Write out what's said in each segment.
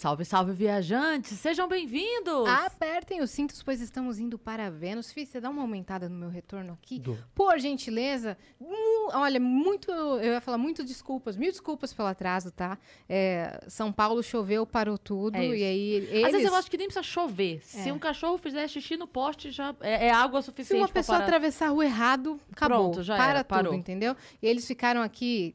Salve, salve, viajantes! Sejam bem-vindos! Apertem os cintos, pois estamos indo para Vênus. Fih, você dá uma aumentada no meu retorno aqui? Por gentileza. Mu- olha, muito. Eu ia falar muito desculpas, mil desculpas pelo atraso, tá? É, São Paulo choveu, parou tudo. É e aí. Eles, Às vezes eu acho que nem precisa chover. Se É. um cachorro fizer xixi no poste, já é, é água Se suficiente uma pra pessoa parar. atravessar a rua errado, acabou. Pronto, já para era, tudo, parou. entendeu? E eles ficaram aqui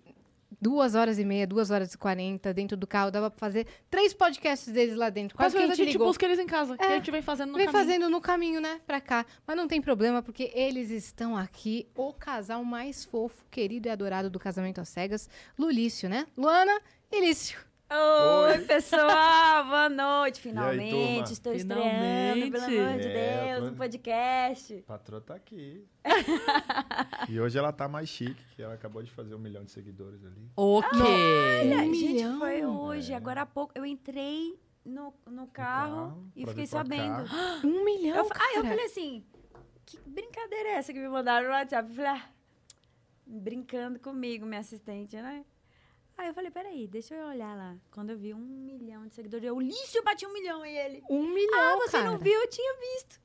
duas horas e meia, duas horas e quarenta dentro do carro. Dava pra fazer três podcasts deles lá dentro. Quase que a a gente gente ligou. busca eles em casa, que É, a gente vem fazendo no Vem caminho. fazendo no caminho, né? Pra cá. Mas não tem problema, porque eles estão aqui, o casal mais fofo, querido e adorado do casamento às cegas, Lulício, né? Luana e Lício. Oi, pessoal, boa noite. Finalmente, estou estreando, Finalmente. pelo amor de É, eu Deus, tô- um podcast. A patroa tá aqui. e hoje ela tá mais chique, que ela acabou de fazer um milhão de seguidores ali. Ok. Olha, Um gente, milhão? foi hoje, É. agora há pouco. Eu entrei no, no carro carro, e fiquei sabendo. cá. Um milhão, Eu, ah, eu cara. falei assim, que brincadeira é essa que me mandaram no WhatsApp? Eu falei, ah, brincando comigo, minha assistente, né? Aí eu falei, peraí, deixa eu olhar lá. Quando eu vi um milhão de seguidores, eu, Lício, eu bati um milhão e ele. Um milhão, Ah, você cara. não viu? Eu tinha visto.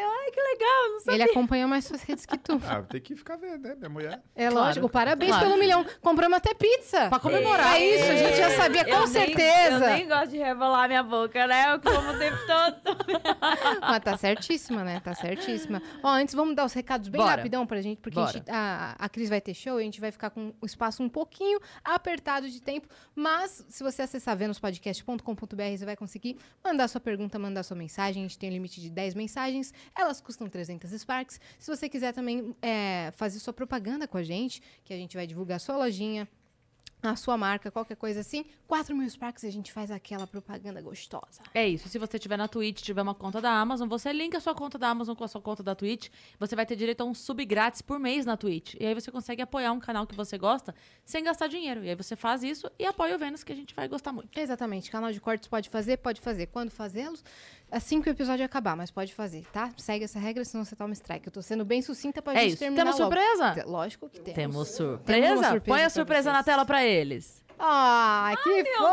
Eu, ai, que legal, não sabia. Ele acompanhou mais suas redes que tu. Ah, tem que ficar vendo, né, minha mulher? É Claro, lógico. Parabéns claro. pelo milhão. Compramos até pizza. Pra comemorar. É isso, a gente já sabia com Eu nem- certeza. eu nem gosto de rebolar minha boca, né? Eu como o tempo todo. Mas tá certíssima, né? Tá certíssima. Ó, antes vamos dar os recados bem Bora. rapidão pra gente, porque a, gente- a, a Cris vai ter show e a gente vai ficar com o espaço um pouquinho apertado de tempo. Mas, se você acessar venuspodcast.com.br, você vai conseguir mandar sua pergunta, mandar sua mensagem. A gente tem um limite de 10 mensagens. Elas custam 300 Sparks. Se você quiser também é, fazer sua propaganda com a gente, que a gente vai divulgar sua lojinha, a sua marca, qualquer coisa assim, 4 mil Sparks e a gente faz aquela propaganda gostosa. É isso. Se você tiver na Twitch, tiver uma conta da Amazon, você linka a sua conta da Amazon com a sua conta da Twitch. Você vai ter direito a um sub grátis por mês na Twitch. E aí você consegue apoiar um canal que você gosta sem gastar dinheiro. E aí você faz isso e apoia o Vênus, que a gente vai gostar muito. Exatamente. Canal de cortes pode fazer, pode fazer. Quando fazê-los, assim que o episódio acabar, mas pode fazer, tá? Segue essa regra, senão você toma strike. Eu tô sendo bem sucinta pra É gente isso. terminar Temos logo. surpresa? Lógico que temos. Temos Temos uma surpresa? surpresa Põe a surpresa na tela pra eles. Ah, que fofo!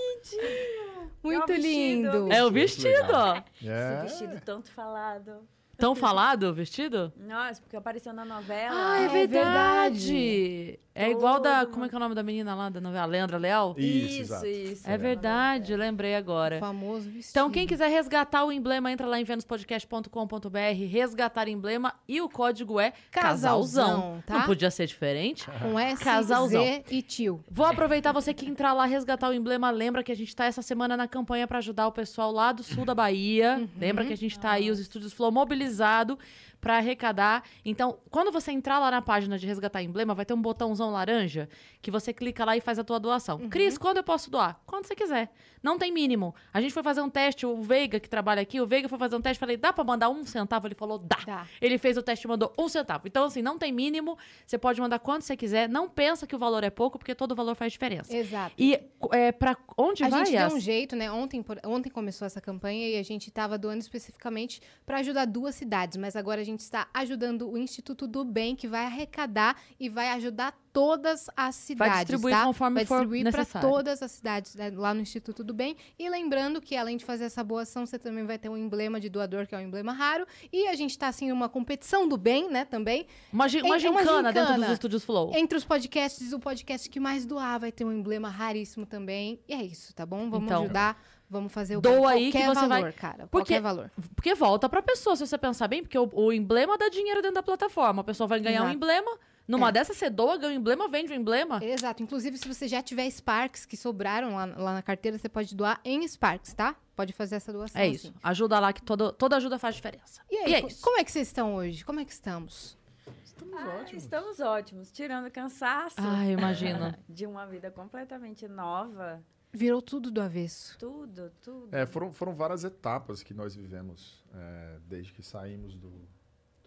Muito É o vestido, lindo. É o Vestido legal. Esse É. vestido tanto falado. Tão falado o vestido? Nossa, porque apareceu na novela. Ah, é é verdade. É igual da. Como é que é o nome da menina lá da novela? Leandra Leal? Isso, exato. isso. É verdade, lembrei agora. Famoso vestido. Então, quem quiser resgatar o emblema, entra lá em venuspodcast.com.br, resgatar emblema e o código é casalzão. Casalzão, tá? Não podia ser diferente. Com S, Casalzão. Z e tio. Vou aproveitar você que entrar lá, resgatar o emblema. Lembra que a gente tá essa semana na campanha pra ajudar o pessoal lá do sul da Bahia. Uhum. Lembra que a gente tá aí, os estúdios Flow mobilizado pra arrecadar. Então, quando você entrar lá na página de resgatar emblema, vai ter um botãozão laranja que você clica lá e faz a tua doação. Uhum. Cris, quando eu posso doar? Quando você quiser. Não tem mínimo. A gente foi fazer um teste, o Veiga, que trabalha aqui, o Veiga foi fazer um teste, falei, dá pra mandar um centavo? Ele falou, dá. Dá. Ele fez o teste e mandou um centavo. Então, assim, não tem mínimo. Você pode mandar quanto você quiser. Não pensa que o valor é pouco, porque todo valor faz diferença. Exato. E é, pra onde A vai? gente Yas? deu um jeito, né? Ontem, por- ontem começou essa campanha e a gente estava doando especificamente para ajudar duas cidades, mas agora a gente está ajudando o Instituto do Bem, que vai arrecadar e vai ajudar todas as cidades. distribuir tá? conforme vai distribuir para todas as cidades né, lá no Instituto do Bem. E lembrando que, além de fazer essa boa ação, você também vai ter um emblema de doador, que é um emblema raro. E a gente está assim numa competição do bem, né? Também. Uma, gi- uma é uma gincana dentro gincana. dos estúdios Flow. Entre os podcasts, o podcast que mais doar vai ter um emblema raríssimo também. E é isso, tá bom? Vamos Então, ajudar, vamos fazer o doa aí que você vai- valor, cara. Porque- Qualquer valor. Porque volta pra pessoa, se você pensar bem, porque o, o emblema dá dinheiro dentro da plataforma. A pessoa vai ganhar um Exato. emblema. Numa É. dessa, você doa, ganha um emblema, vende um emblema. Exato. Inclusive, se você já tiver Sparks que sobraram lá, lá na carteira, você pode doar em Sparks, tá? Pode fazer essa doação. É isso. assim. Ajuda lá, que todo, toda ajuda faz diferença. E aí, E é isso. como é que vocês estão hoje? Como é que estamos? Estamos Ah, ótimos. estamos ótimos, tirando o cansaço Ai, eu imagino. de uma vida completamente nova. Virou tudo do avesso. Tudo, tudo. É, foram, foram várias etapas que nós vivemos é, desde que saímos do,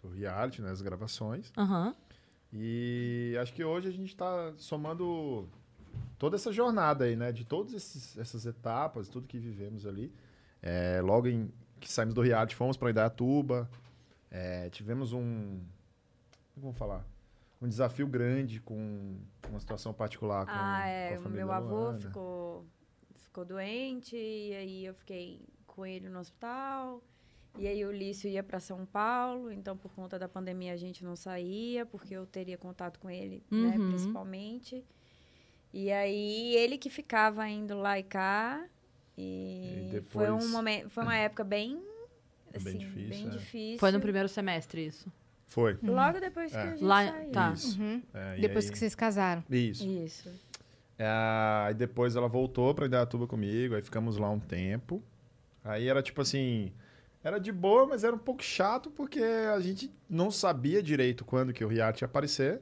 do reality, né, as gravações. Aham. E acho que hoje a gente está somando toda essa jornada aí, né? De todas essas etapas, tudo que vivemos ali. É, logo em que saímos do reality, fomos para Indaiatuba. É, tivemos um. Como vamos falar? Um desafio grande com uma situação particular com, Ah, com é. a O família meu avô Luana. ficou, ficou doente, e aí eu fiquei com ele no hospital. E aí o Lício ia para São Paulo, então por conta da pandemia a gente não saía, porque eu teria contato com ele, né, Uhum. principalmente. E aí ele que ficava indo lá e cá. E, E foi um depois- momento, foi uma época bem Bem assim, difícil, bem é. difícil. Foi no primeiro semestre isso. Foi. Logo depois que É. a gente Lá- saiu. tá. Isso. Uhum. É, Depois aí- que vocês casaram. Isso. Isso. É, Aí depois ela voltou pra Indaiatuba comigo, aí ficamos lá um tempo. Aí era tipo assim, era de boa, mas era um pouco chato porque a gente não sabia direito quando que o reality ia aparecer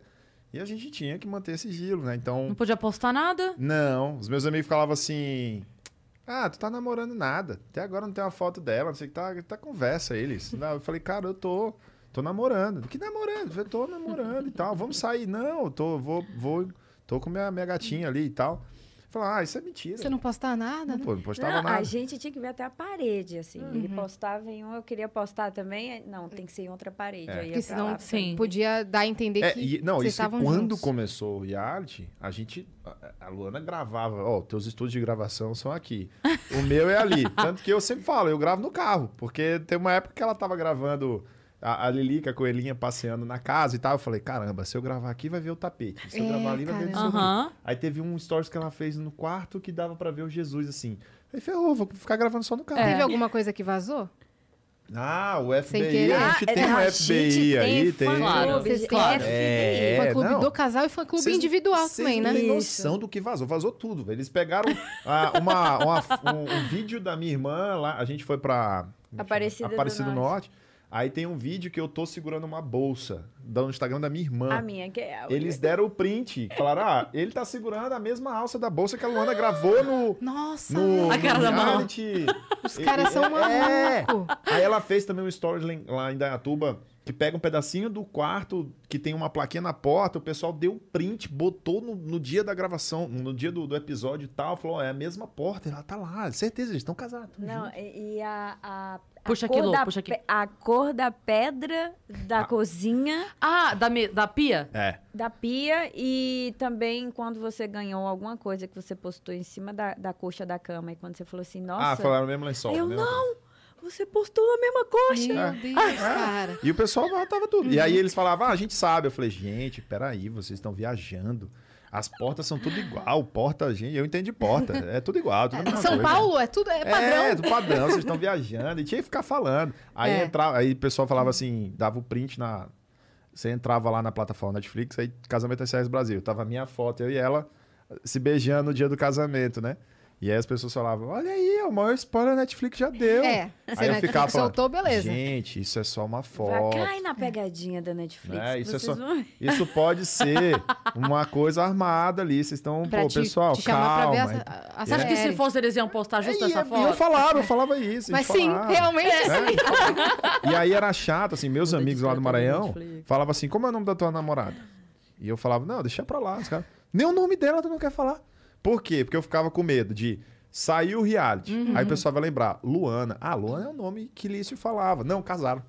e a gente tinha que manter sigilo, né? Não Então, podia postar nada. não, os meus amigos falavam assim: "Ah, tu tá namorando nada. Até agora não tem uma foto dela, não sei o que tá, tá conversa eles". Não, eu falei: "Cara, eu tô tô namorando". Que namorando? Eu falei, tô namorando e tal. Vamos sair. Não, eu tô vou vou tô com minha minha gatinha ali e tal. Falei: "Ah, isso é mentira". Você não postar nada, Não, né? pô, não postava Não, nada. a gente tinha que ver até a parede, assim. Ele Uhum. postava em um, eu queria postar também. Não, tem que ser em outra parede. É. Porque senão lá, Sim. podia dar a entender É, que e, não, vocês isso estavam quando juntos. começou o reality, a gente. A, Luana gravava, ó, teus estúdios de gravação são aqui. O meu é ali. Tanto que eu sempre falo, eu gravo no carro. Porque tem uma época que ela tava gravando a, a Lilica, a coelhinha, passeando na casa e tal. Eu falei, caramba, se eu gravar aqui, vai ver o tapete. Se eu É, gravar ali, vai ver o caramba. Aham. Aí teve um stories que ela fez no quarto que dava pra ver o Jesus assim. Aí ferrou, vou ficar gravando só no carro. É. Teve alguma coisa que vazou? Ah, o FBI. A gente Ah, tem um a FBI aí, tem. Claro. Vocês tem têm- É, fã clube não. do casal e fã clube Cês- individual cês também, não né? Isso. noção do que vazou. Vazou tudo, velho. Eles pegaram ah, uma, uma- um, um vídeo da minha irmã lá. A gente foi pra... é que chama? Aparecida do Aparecida do Norte. Norte. Aí tem um vídeo que eu tô segurando uma bolsa do Instagram da minha irmã. A minha, que é a Eles deram o print. Falaram, ah, ele tá segurando a mesma alça da bolsa que a Luana gravou no... Nossa, No, A cara no da mão. reality. os caras são É. malucos. Aí ela fez também um em- lá em Dayatuba, que pega um pedacinho do quarto que tem uma plaquinha na porta, o pessoal deu um print, botou no, no dia da gravação, no dia do, do episódio e tal, falou, ó, é a mesma porta, e ela tá lá, certeza, eles estão casados. Não, junto. e, a, a, a Puxa cor aqui, da puxa aqui. A cor da pedra da Ah. cozinha, Ah, da, me- da pia? É, da pia e também quando você ganhou alguma coisa que você postou em cima da, da coxa da cama e quando você falou assim, nossa, ah, falaram mesmo lençol. Eu a mesma não! coisa. Você postou na mesma coxa. Meu Deus, cara. E o pessoal tava tudo. E aí eles falavam, ah, a gente sabe. Eu falei, gente, peraí, vocês estão viajando. As portas são tudo igual. Porta, gente, eu entendo de porta. É tudo igual. Tudo a mesma São coisa. Paulo é tudo, é padrão. É, do padrão, vocês estão viajando. E tinha que ficar falando. Aí, É. entrava, aí o pessoal falava assim, dava o print na. Você entrava lá na plataforma Netflix, aí Casamento SRS Brasil. Tava a minha foto, eu e ela se beijando no dia do casamento, né? E aí as pessoas falavam, olha aí, é o maior spoiler a Netflix já deu. É, se Aí a eu ficava Netflix falando, soltou, beleza. Gente, isso é só uma Vai, foto. cai na pegadinha da Netflix. É, isso é só- vão- Isso pode ser uma coisa armada ali. Vocês estão, pô, te, pessoal, te chamar calma. pra ver a, a, a Você acha que se fosse eles iam postar justo É, essa eu- foto? e eu falava, eu falava isso. a Mas sim, falava. realmente sim. E aí era chato, assim, meus amigos lá do Maranhão falavam assim, como é o nome da tua namorada? E eu falava, não, deixa pra lá. Os caras, Nem o nome dela tu não quer falar. Por quê? Porque eu ficava com medo de sair o reality. Uhum. Aí o pessoal vai lembrar, Luana. Ah, Luana é o nome que Lício falava. Não, casaram.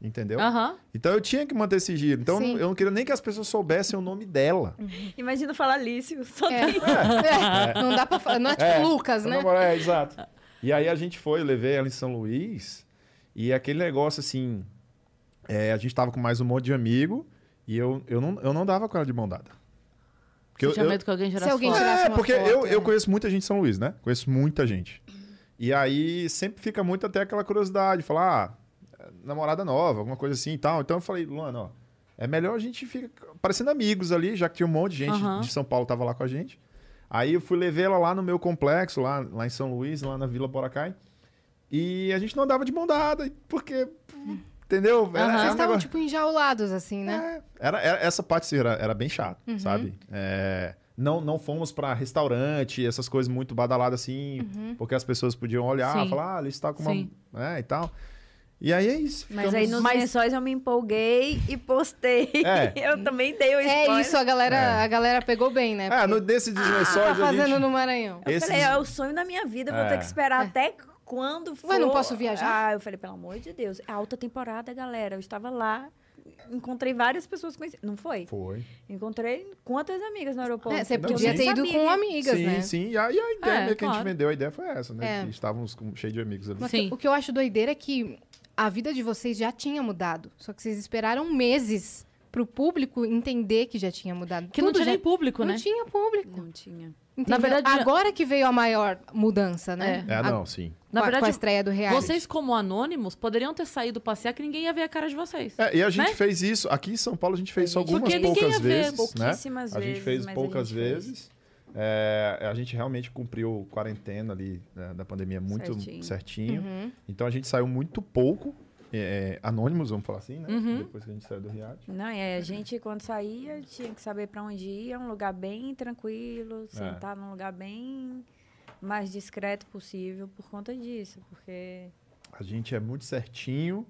Entendeu? Aham. Então eu tinha que manter esse giro. Então Sim. eu não queria nem que as pessoas soubessem o nome dela. Imagina falar Lício, só É. tem... É, Não dá pra falar. Não é tipo É, Lucas, né? namorado- É, exato. E aí a gente foi, eu levei ela em São Luís. E aquele negócio assim. é, a gente tava com mais um monte de amigo. E eu, eu, não, eu não dava com ela de mão dada. Porque Você eu, tinha eu- medo que alguém Se tirasse alguém foto? tirasse é, uma porque foto, eu, é. eu conheço muita gente em São Luís, né? Conheço muita gente. E aí sempre fica muito até aquela curiosidade, falar, ah, namorada nova, alguma coisa assim e tal. Então eu falei, Luana, ó, é melhor a gente ficar parecendo amigos ali, já que tinha um monte de gente Aham. de São Paulo tava lá com a gente. Aí eu fui levar ela lá no meu complexo, lá, lá em São Luís, lá na Vila Boracay. E a gente não andava de mão dada, porque, entendeu? Era, Vocês um estavam, negócio- tipo, enjaulados, assim, né? é, era, era- essa parte era, era bem chato, Uhum. sabe? É, não, não fomos pra restaurante, essas coisas muito badaladas assim, Uhum. porque as pessoas podiam olhar, Sim. falar, ah, ali está com uma. Sim. É, e tal. E aí é isso. Mas aí nos Mas- lençóis eu me empolguei e postei. É. Eu também dei o spoiler. É isso, a galera, É. a galera pegou bem, né? Ah, Porque no, desse dos tá lençóis, a fazendo gente... no Maranhão. Eu esses- falei, é o sonho da minha vida, vou É. ter que esperar até quando for. Ué, não posso viajar? Ah, eu falei, pelo amor de Deus. É alta temporada, galera. Eu estava lá, encontrei várias pessoas conhecidas. Não foi? Foi. Encontrei quantas amigas no aeroporto? É, você podia sim. ter ido com amigas, sim, né? sim. E a, e a ideia É, que a gente claro. vendeu, a ideia foi essa, né? É. Que estávamos com, cheio de amigos ali. Mas Sim. o que eu acho doideira é que a vida de vocês já tinha mudado. Só que vocês esperaram meses pro público entender que já tinha mudado. Que não Tudo tinha já... nem público, Não né? tinha público. Não tinha. entendeu? verdade, já- Agora que veio a maior mudança, né? É, A- não, sim. Na a- verdade, com a estreia do reality. Vocês, como anônimos, poderiam ter saído passear que ninguém ia ver a cara de vocês. É, e a gente Né? fez isso. Aqui em São Paulo a gente fez isso algumas ninguém poucas ia ver, vezes, né? pouquíssimas A gente vezes, fez mas a poucas gente fez. vezes. É, a gente realmente cumpriu quarentena ali né, da pandemia muito certinho. Certinho. Uhum. Então a gente saiu muito pouco, é, anônimos, vamos falar assim, né? Uhum. Depois que a gente saiu do reality. Não, e aí a gente, quando saía, tinha que saber pra onde ia, um lugar bem tranquilo, É. sentar num lugar bem mais discreto possível por conta disso, porque A gente é muito certinho.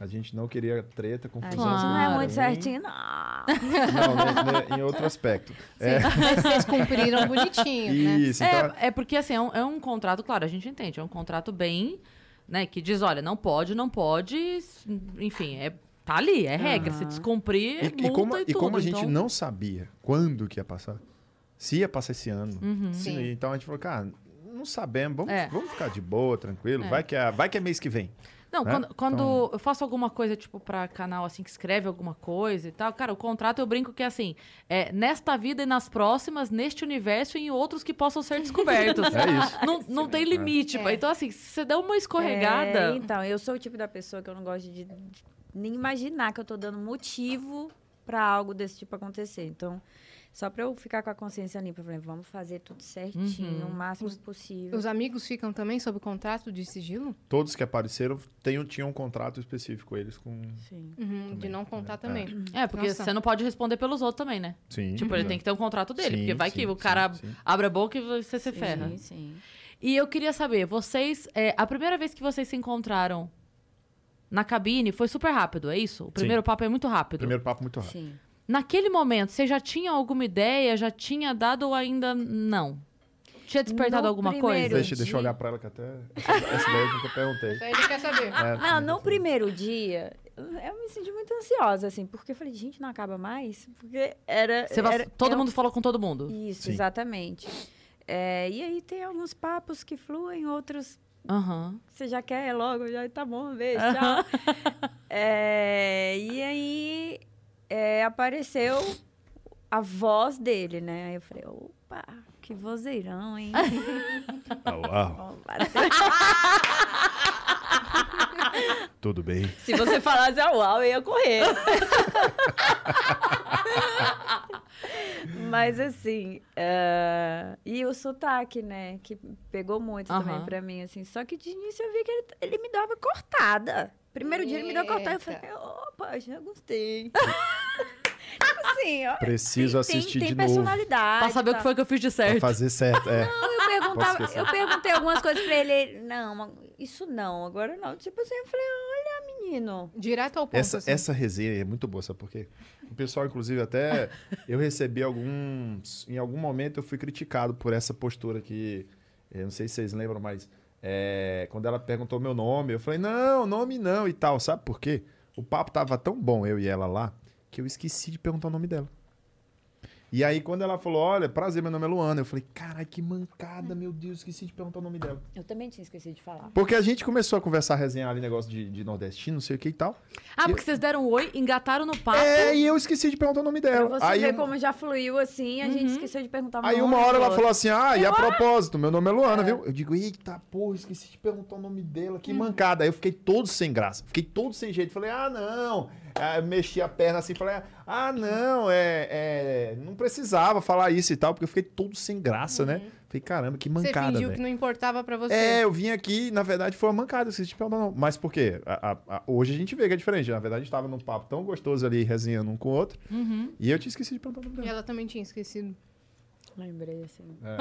A gente não queria treta, a confusão. gente não é muito certinho, não. Não, né, né, em outro aspecto. É, Mas vocês cumpriram bonitinho, né? isso, então, É, é porque, assim, é um, é um contrato, claro, a gente entende, é um contrato bem, né, que diz, olha, não pode, não pode, enfim, é, tá ali, é regra, se Aham. descumprir, E, e multa como, e, e tudo. como a gente então- não sabia quando que ia passar, se ia passar esse ano, Uhum. se- Sim. então a gente falou, cara, não sabemos, vamos, É. vamos ficar de boa, tranquilo, É. vai, que é, vai que é mês que vem. Não, né? quando, quando Então- eu faço alguma coisa, tipo, pra canal, assim, que escreve alguma coisa e tal, cara, o contrato eu brinco que é assim, é nesta vida e nas próximas, neste universo e em outros que possam ser descobertos. É isso. Não, não tem limite. É. Então, assim, se você der uma escorregada. É, então, eu sou o tipo da pessoa que eu não gosto de, de nem imaginar que eu tô dando motivo pra algo desse tipo acontecer. Então, só pra eu ficar com a consciência limpa, eu falei, vamos fazer tudo certinho, Uhum. o máximo possível. Os amigos ficam também sob contrato de sigilo? Todos que apareceram tenham, tinham um contrato específico eles com... Sim. Uhum, de Também, não né? contar É. também. É, porque Nossa. você não pode responder pelos outros também, né? Sim. Tipo, ele tem que ter um contrato dele, Sim, porque vai que sim, o cara sim, sim. abre a boca e você se ferra. Sim, sim. E eu queria saber, vocês. é, a primeira vez que vocês se encontraram na cabine foi super rápido, é isso? O primeiro papo é muito rápido. Primeiro papo muito rápido. Sim. Naquele momento, você já tinha alguma ideia? Já tinha dado ou ainda não? Tinha despertado No alguma coisa? Deixa, deixa eu dia- olhar pra ela que até... Essa, essa daí eu perguntei. Isso aí ele quer saber. É, Não, no primeiro dia, eu me senti muito ansiosa, assim, porque eu falei, gente, não acaba mais? Porque era. Você era- todo é- mundo falou com todo mundo. Isso, Sim. exatamente. É, e aí tem alguns papos que fluem, outros Aham. que você já quer logo, já tá bom, beijo, tchau. É, e aí é, apareceu a voz dele, né? Aí eu falei, opa, que vozeirão, hein? Ah, uau, tudo bem. Se você falasse a uau, eu ia correr. Mas assim, é, e o sotaque, né? Que pegou muito também Aham. pra mim, assim. Só que de início eu vi que ele, ele me dava cortada. Primeiro dia ele me deu cortada, eu falei, Eita. opa, já gostei. tipo assim, ó. Preciso assistir tem, de tem novo. personalidade. Pra saber o tá? que foi que eu fiz de Pra certo. fazer certo, é. Eu, perguntava, eu perguntei algumas coisas pra ele, ele, não, isso não, agora não. Tipo assim, eu falei, olha, menino. Direto ao ponto. Essa, assim. essa resenha é muito boa, sabe por quê? O pessoal, inclusive, até eu recebi alguns. Em algum momento eu fui criticado por essa postura que. Eu não sei se vocês lembram, mas. é, quando ela perguntou meu nome, eu falei, não, nome não e tal. Sabe por quê? O papo tava tão bom, eu e ela lá, que eu esqueci de perguntar o nome dela. E aí, quando ela falou, olha, prazer, meu nome é Luana, eu falei, caralho, que mancada, meu Deus, esqueci de perguntar o nome dela. Eu também tinha esquecido de falar. Porque a gente começou a conversar, a resenhar ali, negócio de, de nordestino, não sei o que e tal. Ah, porque vocês deram um oi, engataram no papo. É, e eu esqueci de perguntar o nome Pra dela. você aí, ver um- como já fluiu assim, a gente esqueceu de perguntar o aí nome uma hora ela outro. falou assim: ah, e a propósito, meu nome é Luana, viu? Eu digo, eita, porra, esqueci de perguntar o nome dela, que mancada. Aí eu fiquei todo sem graça, fiquei todo sem jeito. Falei, ah, não. Aí eu mexi a perna assim, falei, ah, não, é, é, não precisava falar isso e tal, porque eu fiquei todo sem graça, né? Falei, caramba, que Você mancada, fingiu velho. que não importava pra você. É, eu vim aqui, na verdade, foi uma mancada, esqueci de perguntar o nome. Mas por quê? A- a- a- hoje a gente vê que é diferente. Na verdade, a gente tava num papo tão gostoso ali, resenhando um com o outro, Uhum. e eu tinha esquecido de perguntar o nome E dela. ela também tinha esquecido. Lembrei assim. É.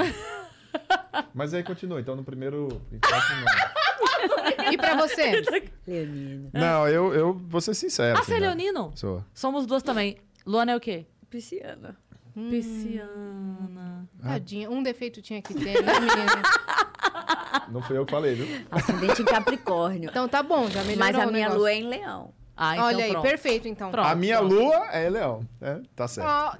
Mas aí continua, então no primeiro. nome. E pra você? Leonino. Não, eu, eu vou ser sincero. Ah, assim, você é né? leonino? Sou. Somos duas também. Luana é o quê? Pisciana. Pisciana. Tadinha, um defeito tinha que ter, né, menina? Não fui eu que falei, viu? Ascendente em Capricórnio. Então tá bom, já melhorou Mas a o minha negócio. lua é em Leão. Ah, então Olha aí, pronto. perfeito então. Pronto. A minha pronto. lua é leão, né? Tá certo. Ah,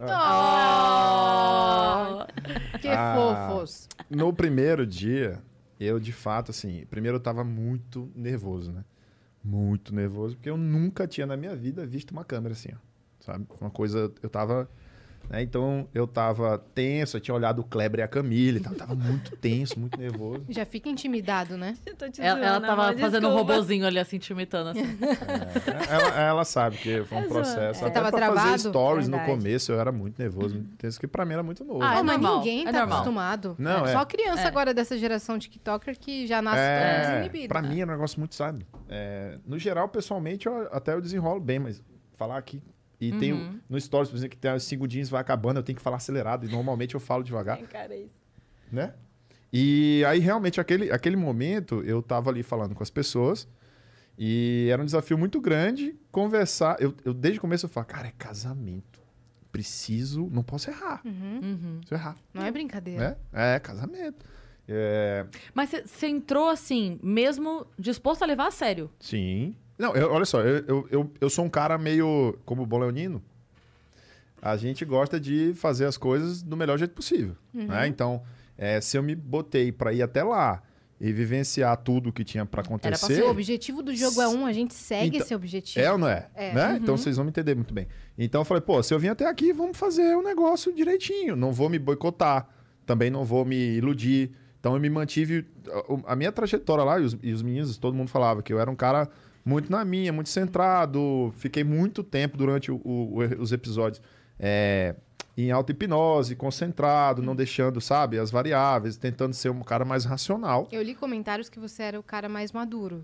Oh. Que Ah. fofos. No primeiro dia, eu de fato, assim, primeiro eu tava muito nervoso, né? Muito nervoso, porque eu nunca tinha na minha vida visto uma câmera assim, ó. Sabe? Uma coisa, eu tava. Né? Então eu tava tenso, eu tinha olhado o Kleber e a Camille, e tal, eu tava muito tenso, muito nervoso. Já fica intimidado, né? Eu tô te Ela, ela zoando, tava amor, fazendo um desculpa. robozinho ali, assim, te imitando, assim. É, ela, ela sabe que foi um É zoando. processo. Você Até tava pra fazer travado? stories no Verdade. começo, eu era muito nervoso, muito tenso, que pra mim era muito novo. Ah, é mas normal, ninguém é tá normal. acostumado. Não, Só é. criança É. agora dessa geração TikToker que já nasce É, desinibida. pra mim é um negócio muito, sabe? É, no geral, pessoalmente, eu, até eu desenrolo bem, mas falar aqui. E tem Uhum. o- no Stories, por exemplo, que tem os segundinhos, vai acabando, eu tenho que falar acelerado. E normalmente eu falo devagar, Cara, isso. né? E aí, realmente, aquele, aquele momento, eu tava ali falando com as pessoas. E era um desafio muito grande conversar. Eu, eu desde o começo eu falo, cara, é casamento. Preciso, não posso errar. Uhum. Uhum. É. Se eu errar, Não é brincadeira. né? É, casamento. É, Mas você entrou assim, mesmo disposto a levar a sério. Sim. Não, eu- olha só, eu, eu, eu, eu sou um cara meio. Como o bom leonino, a gente gosta de fazer as coisas do melhor jeito possível. Uhum. né? Então, é, se eu me botei pra ir até lá e vivenciar tudo que tinha pra pra acontecer. Se o objetivo do jogo é um, a gente segue Então, esse objetivo. É ou não é? É. Né? Uhum. Então vocês vão me entender muito bem. Então eu falei, pô, se eu vim até aqui, vamos fazer o negócio direitinho. Não vou me boicotar, também não vou me iludir. Então eu me mantive. A a minha trajetória lá, e os, e os meninos, todo mundo falava que eu era um cara muito na minha, muito centrado. Fiquei muito tempo durante o- o- os episódios é, em auto-hipnose, concentrado, não deixando, sabe, as variáveis, tentando ser um cara mais racional. Eu li comentários que você era o cara mais maduro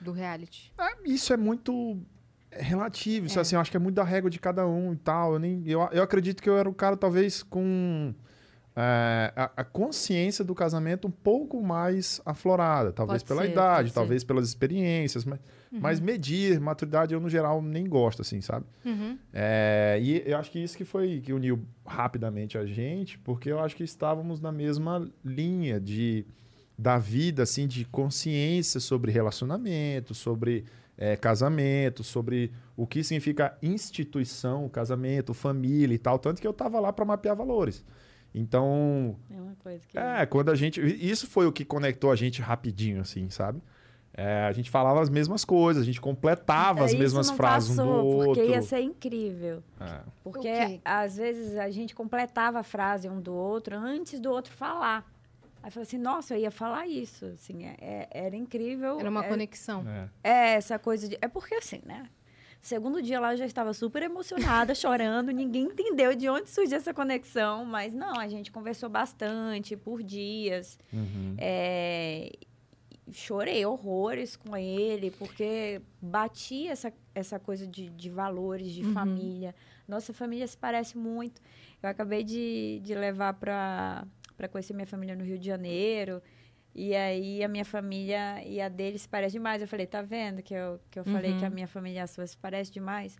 do reality. Ah, Isso é muito relativo, isso É. assim, eu acho que é muito da régua de cada um e tal. Eu, nem, eu, eu acredito que eu era um cara, talvez, com é, a, a consciência do casamento um pouco mais aflorada. Talvez Pode pela ser, idade, pode ser. talvez pelas experiências, mas, mas medir, maturidade, eu, no geral, nem gosto, assim, sabe? Uhum. É, e eu acho que isso que foi que uniu rapidamente a gente, porque eu acho que estávamos na mesma linha de da vida, assim, de consciência sobre relacionamento, sobre é, casamento, sobre o que significa instituição, casamento, família e tal. Tanto que eu estava lá para mapear valores. Então, É uma coisa que. é, quando a gente. Isso foi o que conectou a gente rapidinho, assim, sabe? É, a gente falava as mesmas coisas, a gente completava as Isso mesmas frases um do passou, outro. Porque ia ser incrível. É. Porque às vezes a gente completava a frase um do outro antes do outro falar. Aí falou assim, nossa, eu ia falar isso. Assim, é- é- era incrível. Era uma é, conexão. É. é essa coisa de. É porque assim, né? Segundo dia lá eu já estava super emocionada, chorando, ninguém entendeu de onde surgiu essa conexão, mas não, a gente conversou bastante por dias. Uhum. É, chorei horrores com ele, porque batia essa, essa coisa de, de valores, de Uhum. família. Nossa família se parece muito. Eu acabei de, de levar para conhecer minha família no Rio de Janeiro. E aí a minha família e a dele se parece demais. Eu falei, tá vendo que eu, que eu falei Uhum. que a minha família e a sua se parece demais?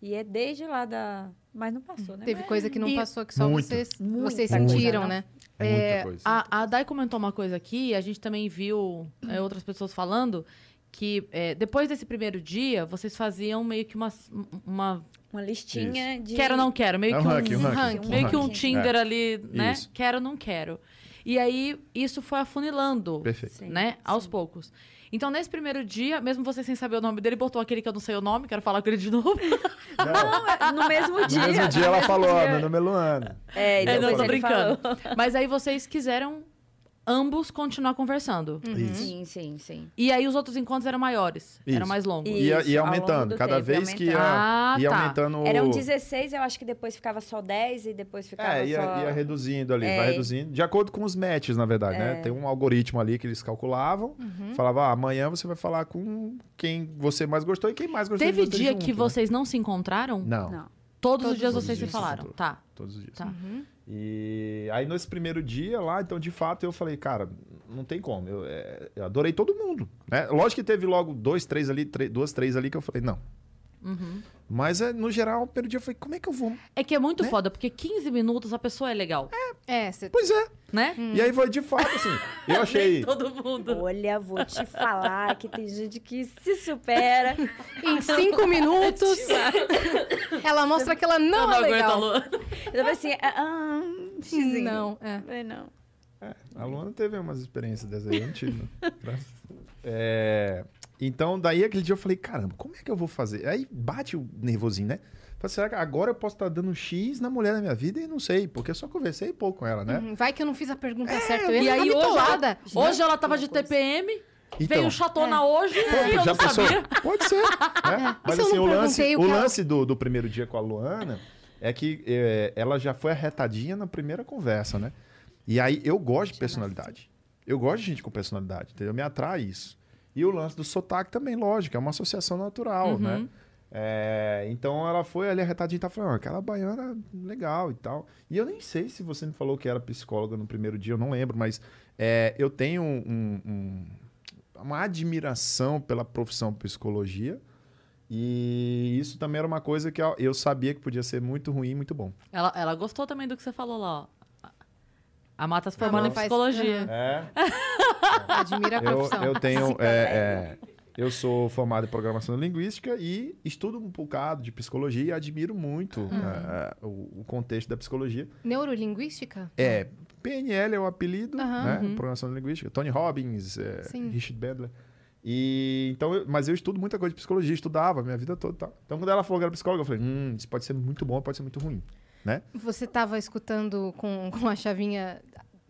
E é desde lá da. Mas não passou, né? Teve Mas- coisa que não E- passou, que só Muito. vocês, Muita vocês sentiram, né? Muita É, coisa. a, a Dai comentou uma coisa aqui, a gente também viu é, outras pessoas falando que é, depois desse primeiro dia, vocês faziam meio que uma, uma Uma listinha de. quero não quero, meio É um que um, ranking, um ranking. ranking. meio que um. Tinder É. ali, né? Isso. Quero não quero. E aí isso foi afunilando, Perfeito. Sim, né? Aos sim. poucos. Então, nesse primeiro dia, mesmo você sem saber o nome dele, botou aquele que eu não sei o nome, quero falar com ele de novo. Não, é- no mesmo No dia. mesmo dia no ela mesmo falou, dia. meu nome é Luana. É, e É, não, tô brincando. falou. Mas aí vocês quiseram ambos continuar conversando. Isso. Sim, sim, sim. E aí os outros encontos eram maiores, eram Isso. mais longos. E- Ia, Isso, ia aumentando. do Cada tempo, ia vez que ia, aumentando. Ah, ia tá. aumentando. Eram 16, eu acho que depois ficava só 10 e depois ficava É, ia, só... ia reduzindo ali, É. vai reduzindo. De acordo com os matches, na verdade, né? É. Tem um algoritmo ali que eles calculavam. Uhum. Falava, ah, amanhã você vai falar com quem você mais gostou e quem mais gostou Teve dia junto, que né? vocês não se encontraram? Não, Não. Todos, Todos os dias os vocês dias se falaram. Tá. todos os dias. Tá. Uhum. E aí, nesse primeiro dia lá, então, de fato, eu falei, cara, não tem como. Eu, é, eu adorei todo mundo. Né? Lógico que teve logo dois, três ali, três, duas, três ali que eu falei, não. Mas é, no geral, pelo dia eu falei, como é que eu vou? É que é muito Né? foda, porque 15 minutos a pessoa é legal, É, você Pois é. né? E aí foi de fato, assim. Eu achei. Todo mundo. Olha, vou te falar que tem gente que se supera. em cinco minutos, ela mostra que ela não, não é legal. Eu assim, ah, ah, xizinho. Não, é. Não. É, a Luana teve umas experiências dessas aí, eu não tive, não. Graças a Deus. É, então, daí aquele dia eu falei, caramba, como é que eu vou fazer? Aí bate o nervosinho, né? Falei, será que agora eu posso estar dando um X na mulher da minha vida? E não sei, porque eu só conversei pouco com ela, né? Uhum, Vai que eu não fiz a pergunta certa. Eu E aí hoje ela, hoje ela tava de TPM, Então, veio chatona hoje e eu já não pensou? sabia. Pode ser. né? Mas assim, o lance, o lance do, do primeiro dia com a Luana é que é, ela já foi arretadinha na primeira conversa, né? E aí eu gosto de personalidade. Eu gosto de gente com personalidade, entendeu? Me atrai isso. E o lance do sotaque também, lógico, é uma associação natural, Uhum. né? É, então ela foi ali arretadinha e tá falando, "Ah, aquela baiana legal e tal. E eu nem sei se você me falou que era psicóloga no primeiro dia, eu não lembro, mas é, eu tenho um- um- uma admiração pela profissão psicologia. E isso também era uma coisa que eu- eu sabia que podia ser muito ruim e muito bom. Ela, ela gostou também do que você falou lá, ó. A Mata se formando não em faz- psicologia. É, Admira a eu, profissão. eu tenho. é, é, eu sou formado em programação linguística e estudo um bocado de psicologia e admiro muito é, é, o, o contexto da psicologia. Neurolinguística? É, PNL é o apelido, Aham. né? Uhum. Programação linguística. Tony Robbins, é. Richard Bandler. E, então, eu- mas eu estudo muita coisa de psicologia, estudava a minha vida toda. tal. Então, quando ela falou que era psicóloga, eu falei, hum, isso pode ser muito bom, pode ser muito ruim, né? Você estava escutando com, com a chavinha,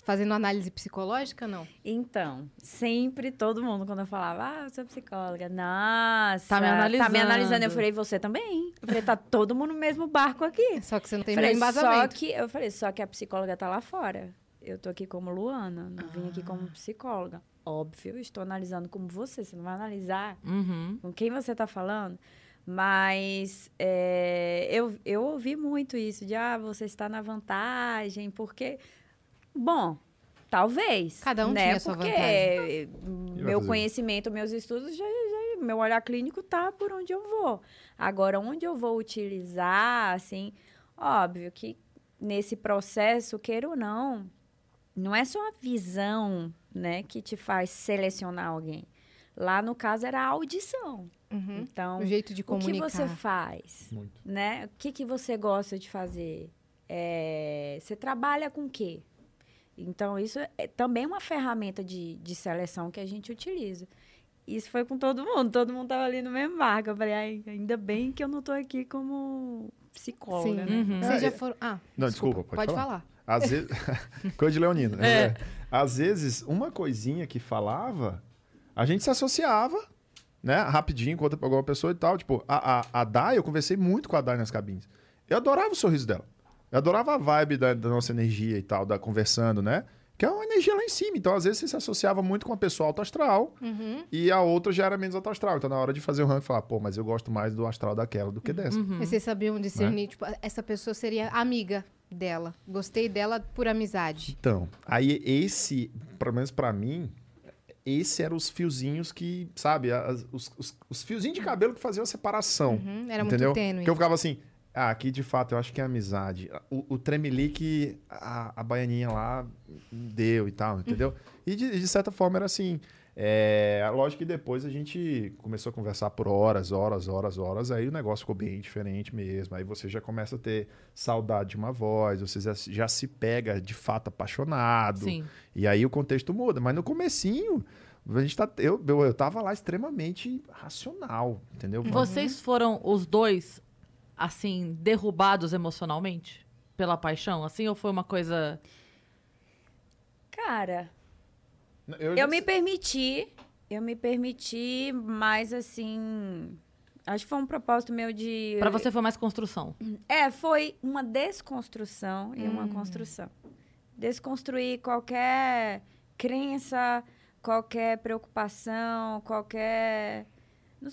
fazendo análise psicológica, não? Então, sempre todo mundo, quando eu falava, ah, eu sou psicóloga, nossa, Tá me Tá me analisando. analisando. Eu falei, você também. Eu falei, tá todo mundo no mesmo barco aqui. Só que você não tem falei, meu só embasamento. que, eu falei, só que a psicóloga tá lá fora. Eu tô aqui como Luana, não vim aqui como psicóloga. Óbvio, estou analisando como você, você não vai analisar Uhum. com quem você está falando. Mas é, eu, eu ouvi muito isso de, ah, você está na vantagem, porque... Bom, talvez. Cada um né? tinha sua porque vantagem. meu conhecimento, meus estudos, já, já- meu olhar clínico tá por onde eu vou. Agora, onde eu vou utilizar, assim, óbvio que nesse processo, queira ou não, não é só a visão, né, que te faz selecionar alguém. Lá, no caso, era a audição. Uhum. Então, O jeito de o que comunicar. você faz? Muito. né? O que, que você gosta de fazer? É, você trabalha com o quê? Então, isso é também uma ferramenta de, de seleção que a gente utiliza. Isso foi com todo mundo. Todo mundo tava ali no mesmo barco. Eu falei, Ai, ainda bem que eu não tô aqui como psicóloga, Sim. né? Uhum. Vocês É, já foram... Ah, Não, desculpa, pode pode falar. falar. Às vezes. Coisa de Leonino. É. É. Às vezes, uma coisinha que falava, a gente se associava, né? Rapidinho com outra com alguma pessoa e tal. Tipo, a, a, a Dai, eu conversei muito com a Dai nas cabines. Eu adorava o sorriso dela. Eu adorava a vibe da, da nossa energia e tal, da conversando, né? Que é uma energia lá em cima. Então, às vezes, você se associava muito com a pessoa alto astral Uhum. e a outra já era menos alto astral. Então, na hora de fazer o ranking, falar, pô, mas eu gosto mais do astral daquela do que dessa. Uhum. Mas vocês sabiam Né? discernir, tipo, essa pessoa seria amiga dela. Gostei dela por amizade. Então, aí esse, pelo menos pra mim, esse eram os fiozinhos que, sabe, as- os, os, os fiozinhos de cabelo que faziam a separação. Uhum, Era entendeu? muito tênue. Que eu ficava assim, ah, aqui de fato eu acho que é amizade. O, o tremelique, a, a baianinha lá deu e tal, entendeu? E de, de certa forma era assim. É, lógico que depois a gente começou a conversar por horas, horas, horas, horas, aí o negócio ficou bem diferente mesmo. Aí você já começa a ter saudade de uma voz, você já, já se pega de fato apaixonado. Sim. E aí o contexto muda. Mas no comecinho, a gente tá, eu, eu, eu tava lá extremamente racional, entendeu? Vocês foram os dois, assim, derrubados emocionalmente? Pela paixão, assim? Ou foi uma coisa... Cara, Eu, eu me permiti, eu me permiti, mas assim. Acho que foi um propósito meu de. Pra você foi mais construção. É, foi uma desconstrução e Hum. uma construção. Desconstruir qualquer crença, qualquer preocupação, qualquer.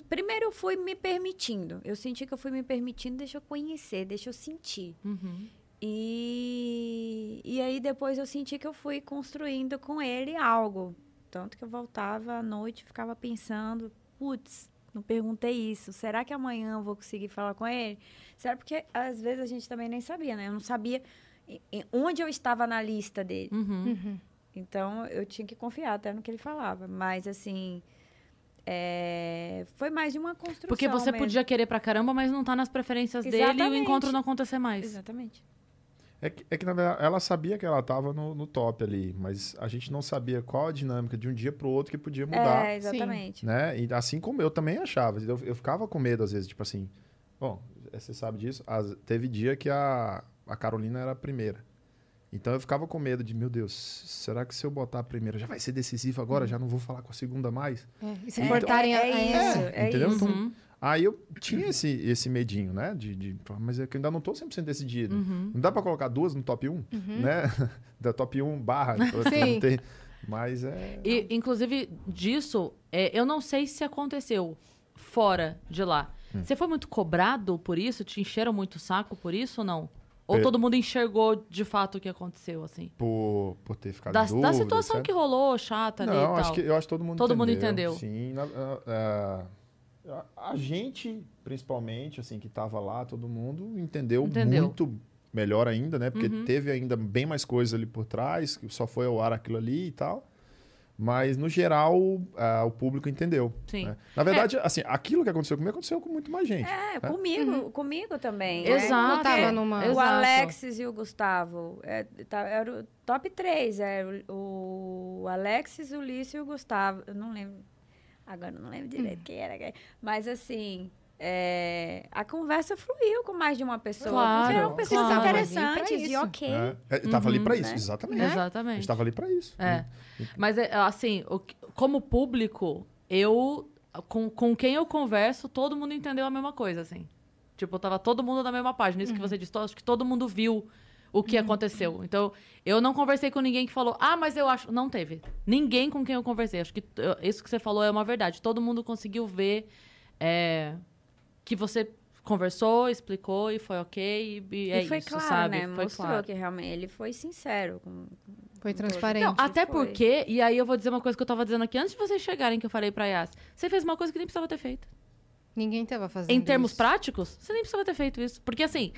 Primeiro eu fui me permitindo. Eu senti que eu fui me permitindo, deixa eu conhecer, deixa eu sentir. Uhum. E, e aí depois eu senti que eu fui construindo com ele algo. Tanto que eu voltava à noite, ficava pensando, putz, não perguntei isso. Será que amanhã eu vou conseguir falar com ele? Será porque às vezes a gente também nem sabia, né? Eu não sabia onde eu estava na lista dele. Uhum. Uhum. Então eu tinha que confiar até no que ele falava. Mas assim, é, foi mais de uma construção. Porque você mesmo. podia querer pra caramba, mas não tá nas preferências dele e o Exatamente. encontro não acontecer mais. Exatamente. É que, é que, na verdade, ela sabia que ela tava no, no top ali, mas a gente não sabia qual a dinâmica de um dia pro outro que podia mudar. É, exatamente. né? E assim como eu também achava. Eu, eu ficava com medo, às vezes, tipo assim. Bom, você sabe disso. as- teve dia que a, a Carolina era a primeira. Então eu ficava com medo de, meu Deus, será que se eu botar a primeira já vai ser decisivo agora? Já não vou falar com a segunda mais? É, e se É, cortarem a- é, é isso, É, é entendeu? isso. Então, Uhum. Aí eu tinha esse, esse medinho, né? De, de, mas é que eu ainda não tô 100% decidido. Uhum. Não dá pra colocar duas no top 1, né? Da top 1 barra. Sim. não tem- mas é... E, inclusive, disso, é, eu não sei se aconteceu fora de lá. Hum. Você foi muito cobrado por isso? Te encheram muito o saco por isso ou não? Ou É. todo mundo enxergou de fato o que aconteceu, assim? Por, por ter ficado Da, dúvida, da situação etc. que rolou, chata ali e Não, tal. acho que, eu acho que todo mundo Todo entendeu. mundo entendeu. Sim. na- a, a- a gente, principalmente, assim, que estava lá, todo mundo entendeu, Entendeu. muito melhor ainda, né? Porque Uhum. teve ainda bem mais coisas ali por trás, que só foi ao ar aquilo ali e tal. Mas, no geral, ah, o público entendeu. Sim. né? Na verdade, assim, aquilo que aconteceu comigo aconteceu com muito mais gente. É, comigo, comigo também. né? Exato. Eu tava numa- O Exato. Alexis e o Gustavo. É, tá- era o top 3. Era o, o Alexis, o Lício e o Gustavo. Eu não lembro. Agora eu não lembro direito quem era. quem- Mas assim. É, a conversa fluiu com mais de uma pessoa. Claro, porque eram pessoas claro. interessantes e isso. ok. né? É, tava ali pra isso, Né? exatamente. A Exatamente. gente tava ali pra isso. É. Mas, é, assim, como público, eu. Com, com quem eu converso, todo mundo entendeu a mesma coisa, assim. Tipo, tava todo mundo na mesma página. Isso que você disse, acho que todo mundo viu o que aconteceu. Então, eu não conversei com ninguém que falou, ah, mas eu acho. Não teve. Ninguém com quem eu conversei. Acho que isso que você falou é uma verdade. Todo mundo conseguiu ver é, que você conversou, explicou e foi ok. E, e é e foi isso, claro, sabe? né? Foi Mostrou claro. que realmente ele foi sincero. Com, Foi transparente. Não, até foi. porque, e aí eu vou dizer uma coisa que eu tava dizendo aqui antes de vocês chegarem, que eu falei pra Yas. Você fez uma coisa que nem precisava ter feito. Ninguém tava fazendo Em termos isso. práticos, você nem precisava ter feito isso. Porque assim,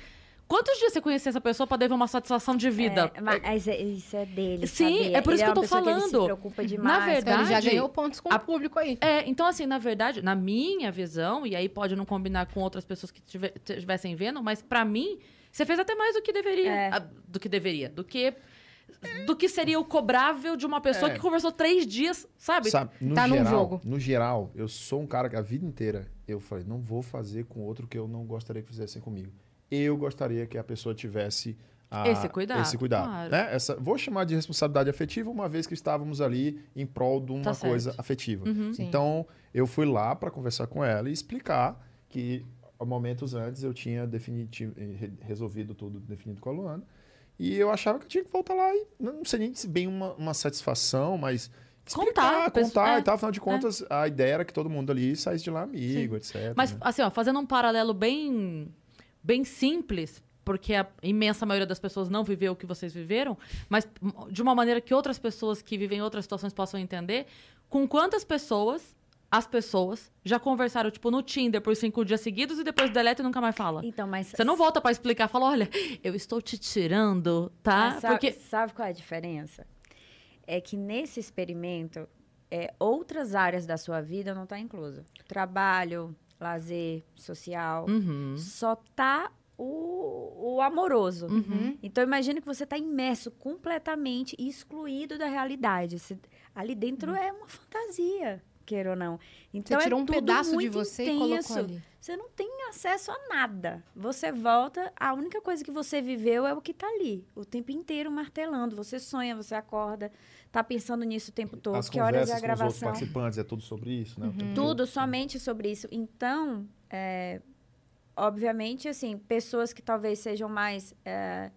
quantos dias você conhecia essa pessoa pra ver uma satisfação de vida? É, mas é- isso é dele. Sim, sabia? é por isso Ele que eu tô uma pessoa que ele falando. se preocupa demais. verdade, Então ele já ganhou pontos com a- o público aí. É, então assim, na verdade, na minha visão, e aí pode não combinar com outras pessoas que tive- estivessem vendo, mas pra mim, você fez até mais do que deveria. É. Do que deveria. Do que. Do que seria o cobrável de uma pessoa É. que conversou três dias, sabe? Sabe, no Tá num geral, jogo. no geral, eu sou um cara que a vida inteira eu falei, não vou fazer com outro que eu não gostaria que fizessem comigo. Eu gostaria que a pessoa tivesse a- Esse cuidado, esse cuidado, claro. né? Essa, vou chamar de responsabilidade afetiva, uma vez que estávamos ali em prol de uma Tá certo. coisa afetiva. Uhum. Sim. Então, eu fui lá para conversar com ela e explicar que momentos antes eu tinha definitivo, eh, re- resolvido tudo definido com a Luana. E eu achava que eu tinha que voltar lá e não sei nem se bem uma, uma satisfação, mas Contar, explicar, contar é, e tal. Afinal de contas, a ideia era que todo mundo ali saísse de lá amigo, etc. Mas, né? assim, ó, fazendo um paralelo bem, bem simples, porque a imensa maioria das pessoas não viveu o que vocês viveram, mas de uma maneira que outras pessoas que vivem outras situações possam entender, com quantas pessoas as pessoas já conversaram, tipo, no Tinder por cinco dias seguidos e depois deleta e nunca mais fala? Então, mas Você não volta pra explicar, fala, olha, eu estou te tirando, tá? Sabe, Porque sabe qual é a diferença? É que nesse experimento, é, outras áreas da sua vida não estão tá inclusa. Trabalho, lazer, social. Uhum. Só tá o, o amoroso. Uhum. Então, imagine que você está imerso completamente e excluído da realidade. Você- ali dentro é uma fantasia, queira ou não. Você Então, tirou é um pedaço de você e intenso. colocou ali. Você não tem acesso a nada. Você volta, a única coisa que você viveu é o que tá ali, o tempo inteiro martelando. Você sonha, você acorda, tá pensando nisso o tempo todo. As que horas é a conversas com os outros gravação? participantes é tudo sobre isso, né? Tempo Tudo todo. somente sobre isso. Então, é, obviamente, assim, pessoas que talvez sejam mais é,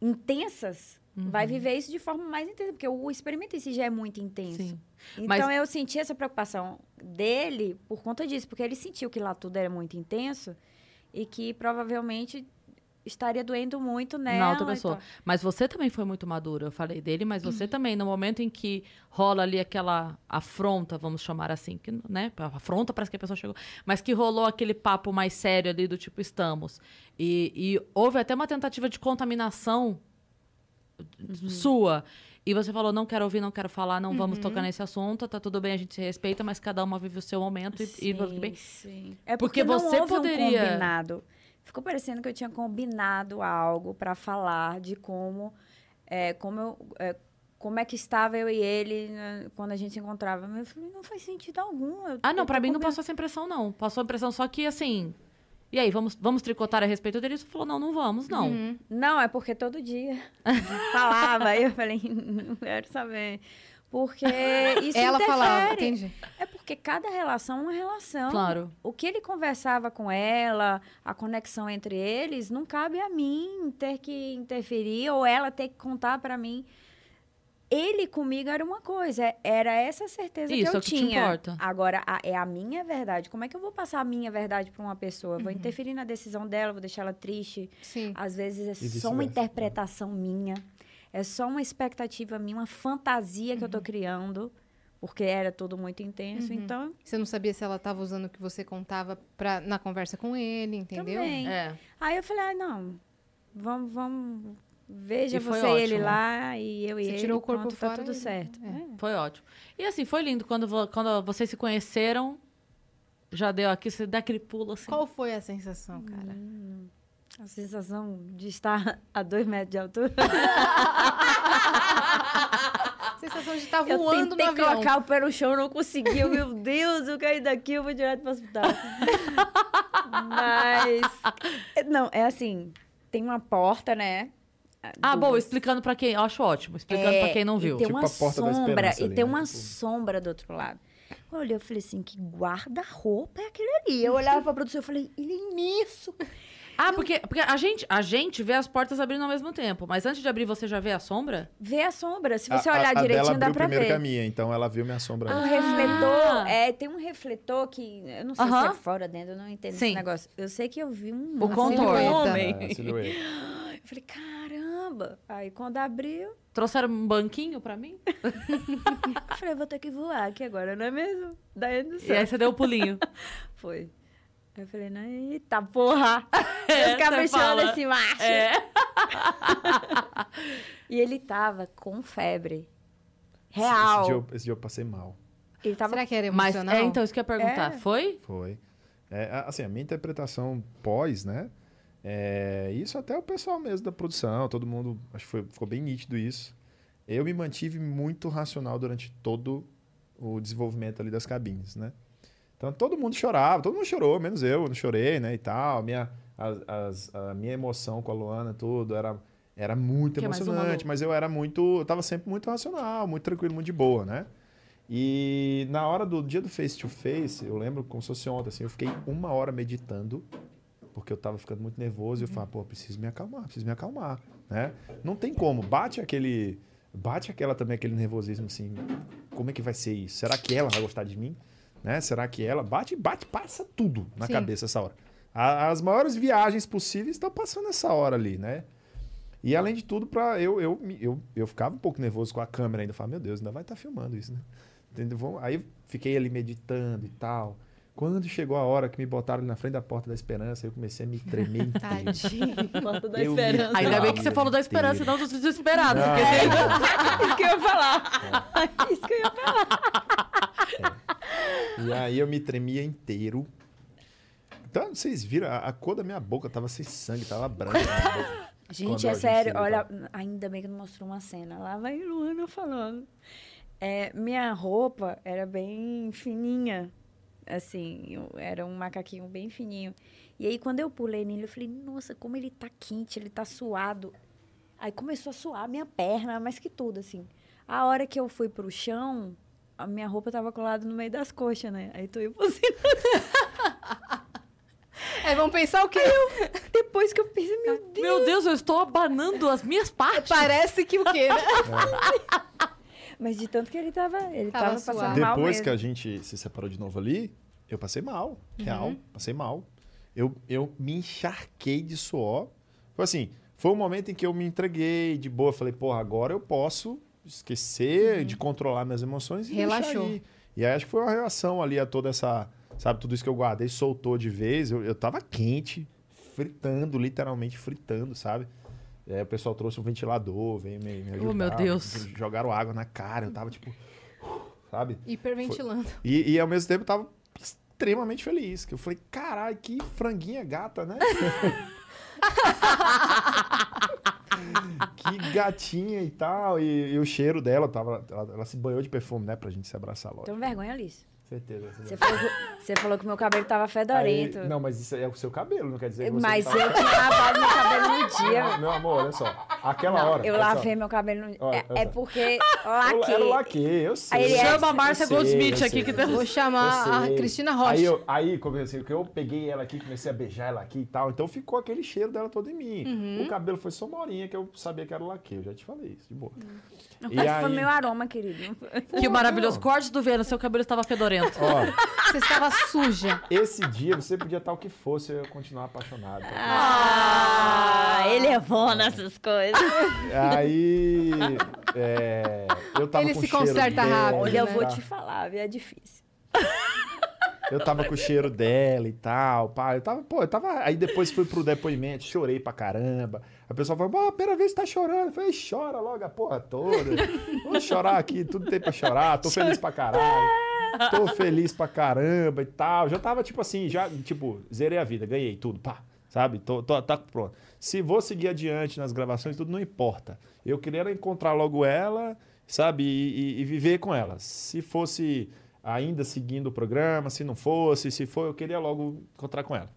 intensas, vai viver isso de forma mais intensa, porque o experimento em si já é muito intenso. Sim. Então, Mas- eu senti essa preocupação dele por conta disso, porque ele sentiu que lá tudo era muito intenso e que provavelmente estaria doendo muito nela. na outra e pessoa. tal. Mas você também foi muito maduro. Eu falei dele, mas Uhum. você também, no momento em que rola ali aquela afronta, vamos chamar assim, que, né? Afronta parece que a pessoa chegou. Mas que rolou aquele papo mais sério ali do tipo, estamos. E, e houve até uma tentativa de contaminação Uhum. sua. E você falou, não quero ouvir, não quero falar, não Uhum. vamos tocar nesse assunto, tá tudo bem, a gente se respeita, mas cada uma vive o seu momento e, e Sim, bem. sim. É Porque porque, não você houve poderia- um combinado. Ficou parecendo que eu tinha combinado algo para falar de como, é, como, eu, é, como é que estava eu e ele né, quando a gente se encontrava. Mas eu falei, não faz sentido algum. eu- Ah, não, tô mim não passou essa impressão, não. Passou a impressão só que, assim. E aí, vamos, vamos tricotar a respeito dele? Você falou, não, não vamos, não. Uhum. Não, é porque todo dia falava. Aí eu falei, não quero saber. Porque isso Ela falava, interfere. entendi. É porque cada relação é uma relação. Claro. O que ele conversava com ela, a conexão entre eles, não cabe a mim ter que interferir ou ela ter que contar pra mim. Ele comigo era uma coisa, era essa certeza Isso, que é eu o que te tinha. importa. Agora, a- é a minha verdade. Como é que eu vou passar a minha verdade pra uma pessoa? Uhum. Vou interferir na decisão dela, vou deixar ela triste. Sim. Às vezes é só vice-versa. uma interpretação minha, é só uma expectativa minha, uma fantasia que eu Uhum. tô criando, porque era tudo muito intenso. Uhum. Então, Você não sabia se ela estava usando o que você contava pra, na conversa com ele, entendeu? também. É. Aí eu falei, ah, não, vamos, vamos, veja E você e ele ótimo. lá, e eu e Você ele, tirou o corpo pronto, fora tá tudo e- certo. é. É. Foi ótimo. E assim, foi lindo quando, quando vocês se conheceram. Já deu aqui, você dá aquele pulo assim. Qual foi a sensação, cara? Hum, a sensação de estar a dois metros de altura. A sensação de estar Eu voando no tentei avião. colocar o pé no chão, não consegui. Eu, Meu Deus, eu caí daqui, eu vou direto pro hospital. Mas, não, é assim, tem uma porta, né? Ah, bom, explicando pra quem. Eu acho ótimo. Explicando pra quem não É, viu. E tem Tipo uma a porta da sombra, esperança e ali, tem né? uma Tipo- sombra do outro lado. Eu olhei, eu falei assim, que guarda-roupa é aquele ali? Eu olhava pra produção, eu falei, ele é imenso. Ah, porque, porque a, gente, a gente vê as portas abrindo ao mesmo tempo. Mas antes de abrir, você já vê a sombra? Vê a sombra, se você a- olhar a dela direitinho, dá abriu pra primeiro ver. que a minha, então ela viu minha sombra. Um ali. refletor, é, tem um refletor que, eu não sei se Aham. é fora, dentro, eu não entendo Sim. esse negócio. Eu sei que eu vi um O contorno. silhueta. É, silhueta. Eu falei, caramba. Aí quando abriu, Trouxeram um banquinho pra mim? eu falei, vou ter que voar aqui agora, não é mesmo? Daí do E céu. aí você deu o pulinho. Foi. Eu falei, não, eita porra. É, Os fala. desse macho. É. E ele tava com febre. Esse Real. dia, eu, esse dia eu passei mal. Ele tava Será que era Mas, emocional? é, então, isso que eu ia perguntar. É. Foi? Foi. É, a- assim, a minha interpretação pós, né? É, isso até o pessoal mesmo da produção, todo mundo, acho que foi- ficou bem nítido isso. Eu me mantive muito racional durante todo o desenvolvimento ali das cabines, né? Então todo mundo chorava, todo mundo chorou, menos eu, não chorei, né, e tal. Minha, as- as- a minha emoção com a Luana, tudo, era, era muito Que é uma emocionante, mas eu era muito, eu tava sempre muito racional, muito tranquilo, muito de boa, né? E na hora do dia do face to face, eu lembro como se fosse ontem, assim, eu fiquei uma hora meditando, porque eu tava ficando muito nervoso, e eu falava, pô, preciso me acalmar, preciso me acalmar, né? Não tem como, bate aquele, bate aquela também, aquele nervosismo, assim, como é que vai ser isso? Será que ela vai gostar de mim? Né? Será que ela, bate, bate, passa tudo na Sim. cabeça essa hora. A- as maiores viagens possíveis estão passando essa hora ali, né? E além de tudo, pra, eu, eu, eu, eu ficava um pouco nervoso com a câmera ainda. Falava, meu Deus, ainda vai estar filmando isso, né? Entendeu? Aí eu fiquei ali meditando e tal. Quando chegou a hora que me botaram ali na frente da porta da esperança, eu comecei a me tremer inteiro. Tadinho. Porta da Eu esperança. Ainda bem que você falou da esperança e não dos desesperados. Não, porque Isso que eu ia falar. Isso que eu ia falar. E aí eu me tremia inteiro. Então, vocês viram, a, a cor da minha boca tava sem sangue, tava branca. Quando Gente, a é sério. Olha, ainda bem que não mostrou uma cena. Lá vai Luana falando. É, minha roupa era bem fininha. Assim, eu- era um macaquinho bem fininho. E aí, quando eu pulei nele, eu falei, nossa, como ele tá quente, ele tá suado. Aí começou a suar a minha perna, mais que tudo, assim. A hora que eu fui pro chão, a minha roupa tava colada no meio das coxas, né? Aí tô eu assim, Aí vamos pensar o quê? depois que eu pensei, meu Deus. Meu Deus, eu estou abanando as minhas partes. Parece que o quê, né? Mas de tanto que ele tava, ele Tava tava, passando suado. mal Depois mesmo. que a gente se separou de novo ali, eu passei mal. Real, passei mal. Eu, eu me encharquei de suor. Foi assim, foi um momento em que eu me entreguei de boa. Falei, porra, agora eu posso esquecer de controlar minhas emoções e deixar Relaxou. ir. E aí acho que foi uma reação ali a toda essa, sabe, tudo isso que eu guardei soltou de vez. Eu, eu tava quente, fritando, literalmente fritando, sabe? Aí o pessoal trouxe um ventilador, veio me, me ajudar. Oh, meu Deus. Jogaram água na cara, eu tava tipo, sabe? Hiperventilando. E, e ao mesmo tempo eu tava extremamente feliz. Que eu falei, caralho, que franguinha gata, né? que gatinha e tal. E, e o cheiro dela, tava, ela, ela se banhou de perfume, né? Pra gente se abraçar logo. Tenho vergonha, Alice. Certeza. Você falou, que, você falou que o meu cabelo tava Aí- fedorento. não, mas isso é o seu cabelo, não quer dizer que você mas tá- eu tinha lavado meu cabelo no Não, dia. meu amor, olha só. Aquela Não, hora. eu olha só. lavei meu cabelo no Olha, É, é porque Eu- laquei. Era o laque, eu sei. Aí é- Chama a Márcia Eu Goldsmith eu aqui sei. que tá- Vou chamar Eu a. Cristina Rocha. Aí, eu, aí comecei, que eu peguei ela aqui, comecei a beijar ela aqui e tal. Então ficou aquele cheiro dela todo em mim. Uhum. O cabelo foi só uma horinha que eu sabia que era o laque. Eu já te falei isso, de boa. Mas E foi aí- meu aroma, querido. Que maravilhoso. Corte do Vênus, seu cabelo estava fedorento. Ó, Você estava suja. esse dia você podia estar o que fosse, eu ia continuar apaixonado. Ah, ele é bom nessas coisas. Aí. é, eu tava Ele com se cheiro conserta dela, rápido, Olha, eu né? vou te falar, viu? É difícil. Eu tava com o cheiro dela e tal, pá. Eu tava, pô, eu tava. Aí depois fui pro depoimento, chorei pra caramba. A pessoa falou, pô, pera vez tá chorando. Eu falei, chora logo a porra toda. Vou chorar aqui, tudo tem pra chorar, tô feliz pra caralho. Tô feliz pra caramba e tal. Já tava, tipo assim, já, tipo, zerei a vida, ganhei tudo, pá. Sabe? Tô, tô, tá pronto. Se vou seguir adiante nas gravações, tudo não importa. Eu queria encontrar logo ela, sabe? E, e- e viver com ela. Se fosse ainda seguindo o programa, se não fosse, se for, eu queria logo encontrar com ela.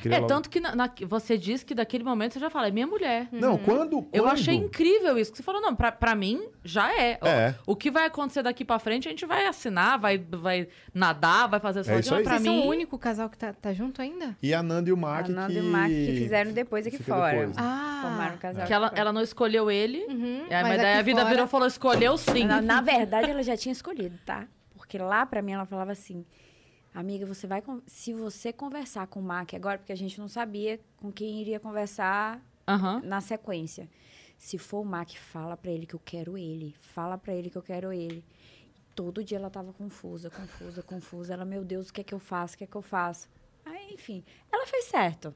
Queria É, logo- tanto que na- na- você disse que daquele momento você já fala, é minha mulher. Não, quando, Eu quando- achei incrível isso. Que você falou, não, pra, pra mim já é. O- É. O, que vai acontecer daqui pra frente, a gente vai assinar, vai, vai nadar, vai fazer É isso aí. Pra Vocês mim, são o único casal que tá, tá junto ainda? E a Nanda e o Mac A Nanda que... e o Mac que fizeram depois aqui fica fora. depois, né? Ah. Formaram um casal. que ela, ela não escolheu ele. Uhum, É, mas, mas daí a vida fora- virou e falou, escolheu sim. Na, na verdade, ela já tinha escolhido, tá? Porque lá pra mim ela falava assim: Amiga, você vai. Se você conversar com o Mac agora, porque a gente não sabia com quem iria conversar Aham. na sequência. Se for o Mac, fala pra ele que eu quero ele. Fala pra ele que eu quero ele. Todo dia ela tava confusa, confusa, confusa. Ela, meu Deus, o que é que eu faço? O que é que eu faço? Aí, enfim, ela fez certo.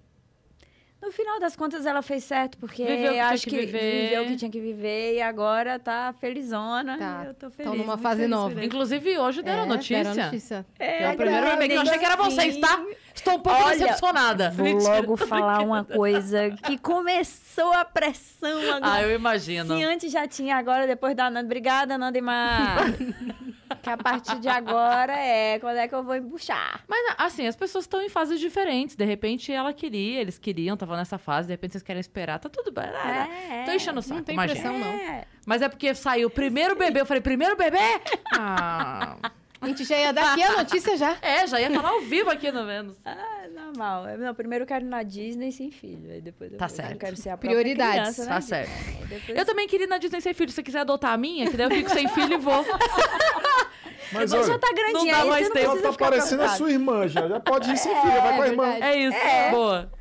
No final das contas, ela fez certo, porque Viveu que acho que que, viveu o que tinha que viver e agora tá felizona. Tá, Eu tô tão feliz. numa muito fase feliz nova. Inclusive, hoje deram É, notícia. deram notícia. É, Que é o primeiro bebê que eu achei que era vocês, tá? Estou um pouco Olha, decepcionada. Vou Mentira. logo falar uma coisa que começou a pressão agora. Ah, eu imagino. Se antes já tinha, agora depois da Nanda. Obrigada, Nanda e Mar. que a partir de agora é quando é que eu vou embuchar. Mas, assim, as pessoas estão em fases diferentes. De repente, ela queria, eles queriam, estavam nessa fase. De repente, vocês querem esperar. Tá tudo bem. É, Tô enchendo o saco, Não tem imagina. pressão, não. É. Mas é porque saiu o primeiro bebê. Eu falei, primeiro bebê? Ah... A gente já ia dar aqui a notícia já. É, já ia falar ao vivo aqui no Vênus. Ah, normal. Eu- Não, primeiro eu quero ir na Disney sem filho. Aí depois eu, Tá eu certo. quero ser a Prioridades. criança, né, Tá Disney? certo. Depois- Eu também queria ir na Disney sem filho. Se você quiser adotar a minha, que daí eu fico sem filho e vou. Mas Você já olha, tá grandinha dá aí, mais você não tempo. ela tá parecendo a sua irmã já. Já pode ir sem filha, vai com a irmã. verdade. É isso. É. Boa.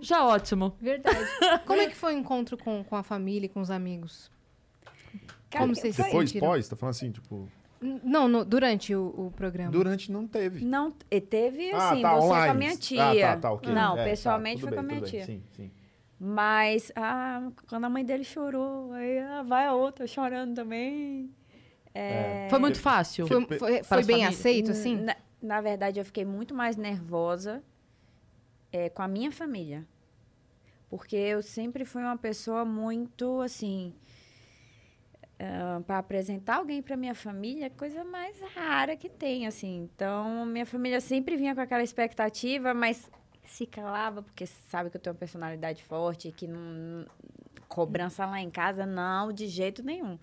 Já ótimo. Verdade. Como é que foi o encontro com, com a família e com os amigos? Cara, Como vocês foi- Depois, sentiram? pós, tá falando assim, tipo... Não, no- durante o, o programa. Durante não teve. Não, e teve Ah, assim, tá, você online. com a minha tia. Ah, tá, tá, ok. Não, É, tá, pessoalmente tudo foi com a bem, minha bem. tia. Sim, sim. Mas ah, quando a mãe dele chorou, aí ah, vai a outra chorando também. É, Foi muito fácil. Foi, foi- foi as bem aceito, assim? Na, na verdade, eu fiquei muito mais nervosa é, com a minha família. Porque eu sempre fui uma pessoa muito, assim... para apresentar alguém para minha família, é coisa mais rara que tem, assim. Então, minha família sempre vinha com aquela expectativa, mas se calava, porque sabe que eu tenho uma personalidade forte, que não... Cobrança lá em casa, não, de jeito nenhum.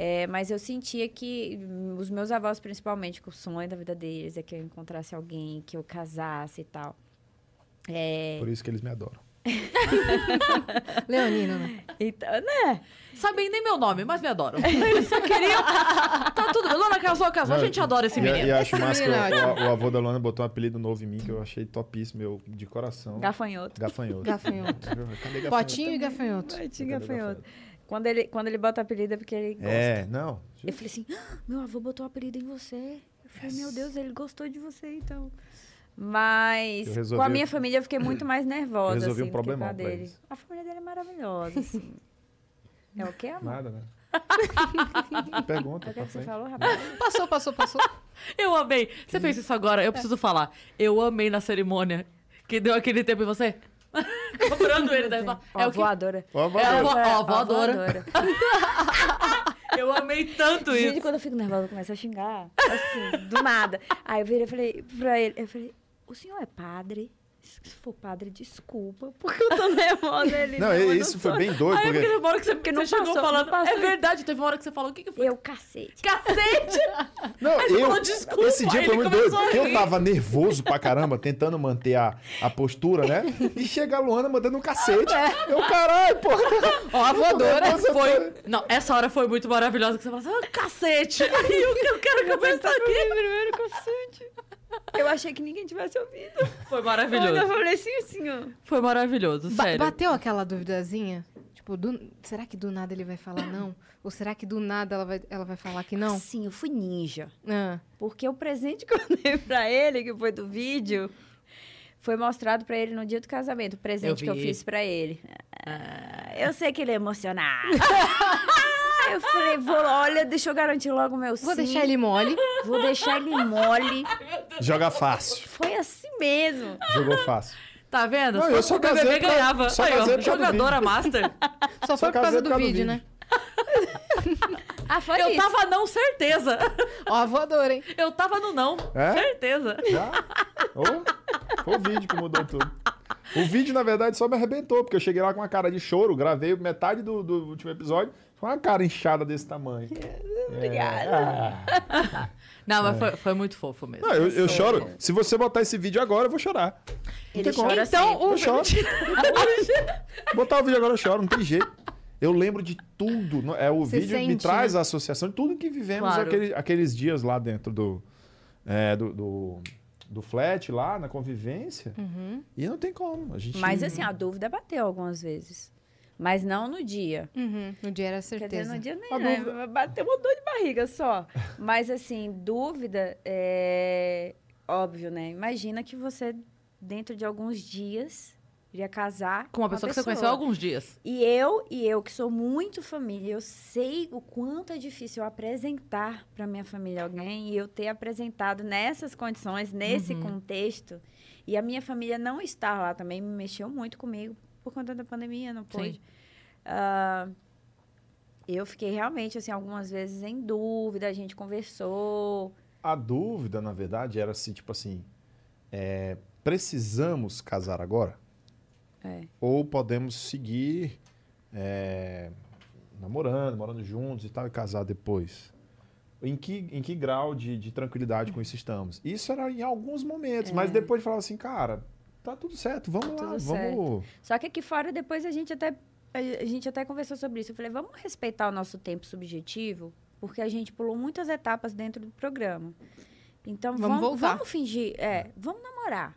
É, mas eu sentia que hum, os meus avós, principalmente, que o sonho da vida deles é que eu encontrasse alguém, que eu casasse e tal. É, Por isso que eles me adoram. Leonino, né? Então, né? Sabem nem meu nome, mas me adoram. Eles só queriam. Tá tudo bem. Luana casou, casou. A gente adora esse E, menino. e acho massa que o, é o- avô da Luana botou um apelido novo em mim que eu achei topíssimo, eu de coração. Gafanhoto. Gafanhoto. Gafanhoto. Gafanhoto? Potinho e gafanhoto. Ai, tinha Cadê gafanhoto. Quando ele, quando ele bota apelido é porque ele gosta. É, não. Eu falei assim, "Ah, meu avô botou apelido em você. Eu falei, meu Deus, ele gostou de você, então. Mas Eu com a resolvi- minha família eu fiquei muito mais nervosa, resolvi um assim, do que com a problemão pra dele. A família dele é maravilhosa, assim. é o quê, amor? Nada, né? Pergunta. É o que, que você falou, rapaz? Passou, passou, passou. Eu amei. Você fez isso agora, eu preciso falar. Eu amei na cerimônia que deu aquele tempo em você. Cobrando ele da. Ó, É o que... voadora. Ó, É, valeu. a vo- ó, a Ó, voadora. Eu amei tanto Gente, isso. quando eu fico nervosa, eu começo a xingar. Assim, do nada. Aí eu virei e falei pra ele, eu falei, o senhor é padre? Se for padre, desculpa, porque eu tô nervosa. Ele, Não, eu isso não foi sou." bem doido, Aí porque teve uma hora que você, Porque você não chegou passou, falando. não. É verdade, teve uma hora que você falou. O que, que foi? Eu, cacete. Cacete! Não, Aí você eu, falou, "Desculpa", esse dia foi muito doido, porque eu tava nervoso pra caramba, tentando manter a, a postura, né? E chega a Luana mandando um cacete. Eu, caralho, pô. Ó, a voadora. Foi. Não, essa hora foi muito maravilhosa que você falou assim, ah, cacete! Aí eu, eu quero que eu pense aqui. primeiro cacete. Eu achei que ninguém tivesse ouvido. Foi Eu maravilhoso. falei assim, assim, ó. Foi maravilhoso, Ba- sério. bateu aquela duvidazinha? Tipo, do- será que do nada ele vai falar não? Ou será que do nada ela vai, ela vai falar que não? Sim, eu fui ninja. Ah, Porque o presente que eu dei pra ele, que foi do vídeo, foi mostrado pra ele no dia do casamento. O presente que eu fiz pra ele. Ah, eu sei que ele é emocionado. eu falei, vou, olha, deixa eu garantir logo o meu vou sim. deixar ele mole. Vou deixar ele mole. Joga fácil. Foi assim mesmo. Jogou fácil. Tá vendo? Não, Só eu só o BBB casei pra- ganhava. só Aí, ó, jogadora master. Só foi por causa casei do por causa do vídeo, vídeo. né? Ah, foi Eu isso. tava não, certeza. Ó, a voadora, hein? Eu tava no não, É? certeza. Já? Ô, foi o vídeo que mudou tudo. O vídeo, na verdade, só me arrebentou, porque eu cheguei lá com uma cara de choro, gravei metade do, do último episódio, com uma cara inchada desse tamanho. Obrigada. Ah. Não, mas foi, foi muito fofo mesmo. Não, eu, eu choro. Se você botar esse vídeo agora, eu vou chorar. Ele como. chora Então, sempre. o Eu choro. Botar o vídeo agora, eu choro, não tem jeito. Eu lembro de tudo. É, o Você vídeo me sente, traz né? a associação de tudo que vivemos Claro. aquele- aqueles dias lá dentro do, é, do, do, do flat, lá na convivência. Uhum. E não tem como. A gente... Mas assim, a dúvida bateu algumas vezes. Mas não no dia. Uhum. No dia era Quer dizer, certeza. no dia nem, A né? dúvida- Bateu uma dor de barriga só. Mas assim, dúvida é óbvio, né? Imagina que você, dentro de alguns dias, iria casar Com uma pessoa que você conheceu há alguns dias. E eu, e eu que sou muito família, eu sei o quanto é difícil eu apresentar para minha família alguém e eu ter apresentado nessas condições, nesse contexto. E a minha família não estar lá também me mexeu muito comigo por conta da pandemia, não pôde. Ah, eu fiquei realmente, assim, algumas vezes em dúvida, a gente conversou. A dúvida, na verdade, era assim, tipo assim, é, precisamos casar agora? É. Ou podemos seguir é, namorando, morando juntos e tal, e casar depois? Em que, em que grau de, de tranquilidade com isso estamos? Isso era em alguns momentos, mas depois falava assim, cara, tá tudo certo, vamos lá, Tudo vamos... Só que aqui fora, depois a gente até a gente até conversou sobre isso. Eu falei, vamos respeitar o nosso tempo subjetivo, porque a gente pulou muitas etapas dentro do programa. Então, Vamos vamos, vamos fingir, é, vamos namorar.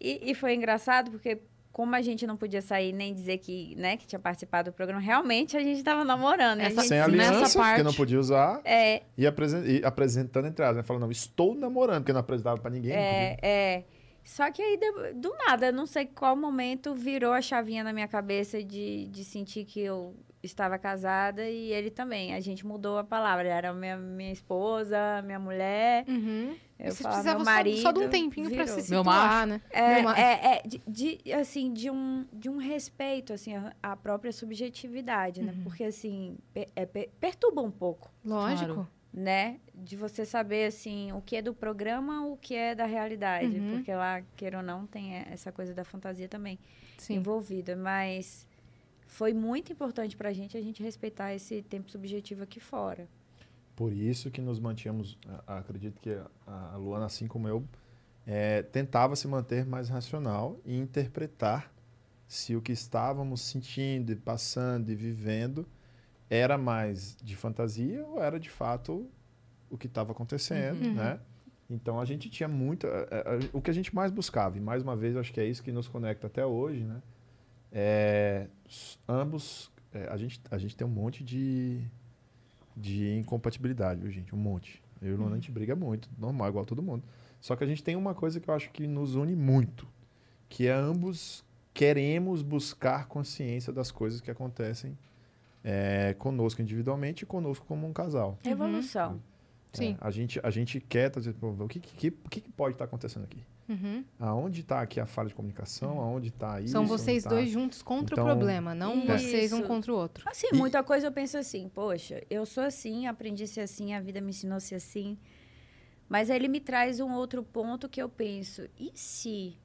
E, e foi engraçado, porque como a gente não podia sair nem dizer que, né, que tinha participado do programa, realmente a gente estava namorando. a Essa- gente Sem Nessa aliança, porque parte- não podia usar, É, e, apresen- e apresentando entre elas, né? Falando, não, estou namorando, porque não apresentava pra ninguém. É, é. Só que aí, do nada, não sei qual momento, virou a chavinha na minha cabeça de, de sentir que eu estava casada e ele também. A gente mudou a palavra. Ele era minha, minha esposa, minha mulher. Uhum. Eu Você falava, precisava meu só- marido. só, de um tempinho pra virou. se Meu situar, macho. né? É, Meu macho. é, é de, de, assim, de um, de um respeito, assim, à- própria subjetividade, né? Porque, assim, pe- é, pe- perturba um pouco Lógico. Claro. né? De você saber, assim, o que é do programa, o que é da realidade. Uhum. Porque lá, queira ou não, tem essa coisa da fantasia também Sim. envolvida. Mas foi muito importante pra gente a gente respeitar esse tempo subjetivo aqui fora. Por isso que nos mantínhamos, acredito que a Luana, assim como eu, é, tentava se manter mais racional e interpretar se o que estávamos sentindo e passando e vivendo era mais de fantasia ou era de fato o que estava acontecendo, Uhum. né? Então a gente tinha muito. O que a gente mais buscava, e mais uma vez acho que é isso que nos conecta até hoje, né? É, ambos. é, a, gente, a gente tem um monte de, de incompatibilidade, viu, gente? Um monte. Eu e o Luana, a gente briga muito, normal, igual todo mundo. Só que a gente tem uma coisa que eu acho que nos une muito, que é ambos queremos buscar consciência das coisas que acontecem é, conosco individualmente e conosco como um casal. Revolução. Sim. É, a, gente, a gente quer pô, o que, que, o que que pode estar acontecendo aqui? Uhum. Aonde está aqui a falha de comunicação? Aonde está isso? São vocês tá- dois juntos contra Então- o problema, não Isso. vocês um contra o outro. Assim, E- muita coisa eu penso assim, poxa, eu sou assim, aprendi a ser assim, a vida me ensinou a ser assim. Mas aí ele me traz um outro ponto que eu penso, e se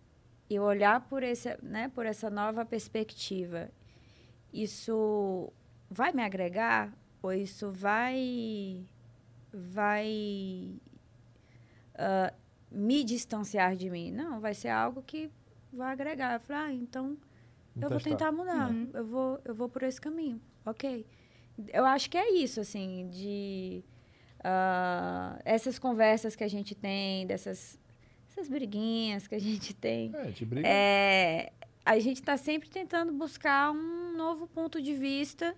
eu olhar por, esse, né, por essa nova perspectiva, isso vai me agregar? Ou isso vai, vai ah, me distanciar de mim? Não, vai ser algo que vai agregar. Eu falei, ah, então eu vou testar. tentar mudar. Uhum. Eu, vou, eu vou por esse caminho. Ok. Eu acho que é isso, assim, de ah, essas conversas que a gente tem, dessas essas briguinhas que a gente tem. É, a gente briga. É, a gente está sempre tentando buscar um novo ponto de vista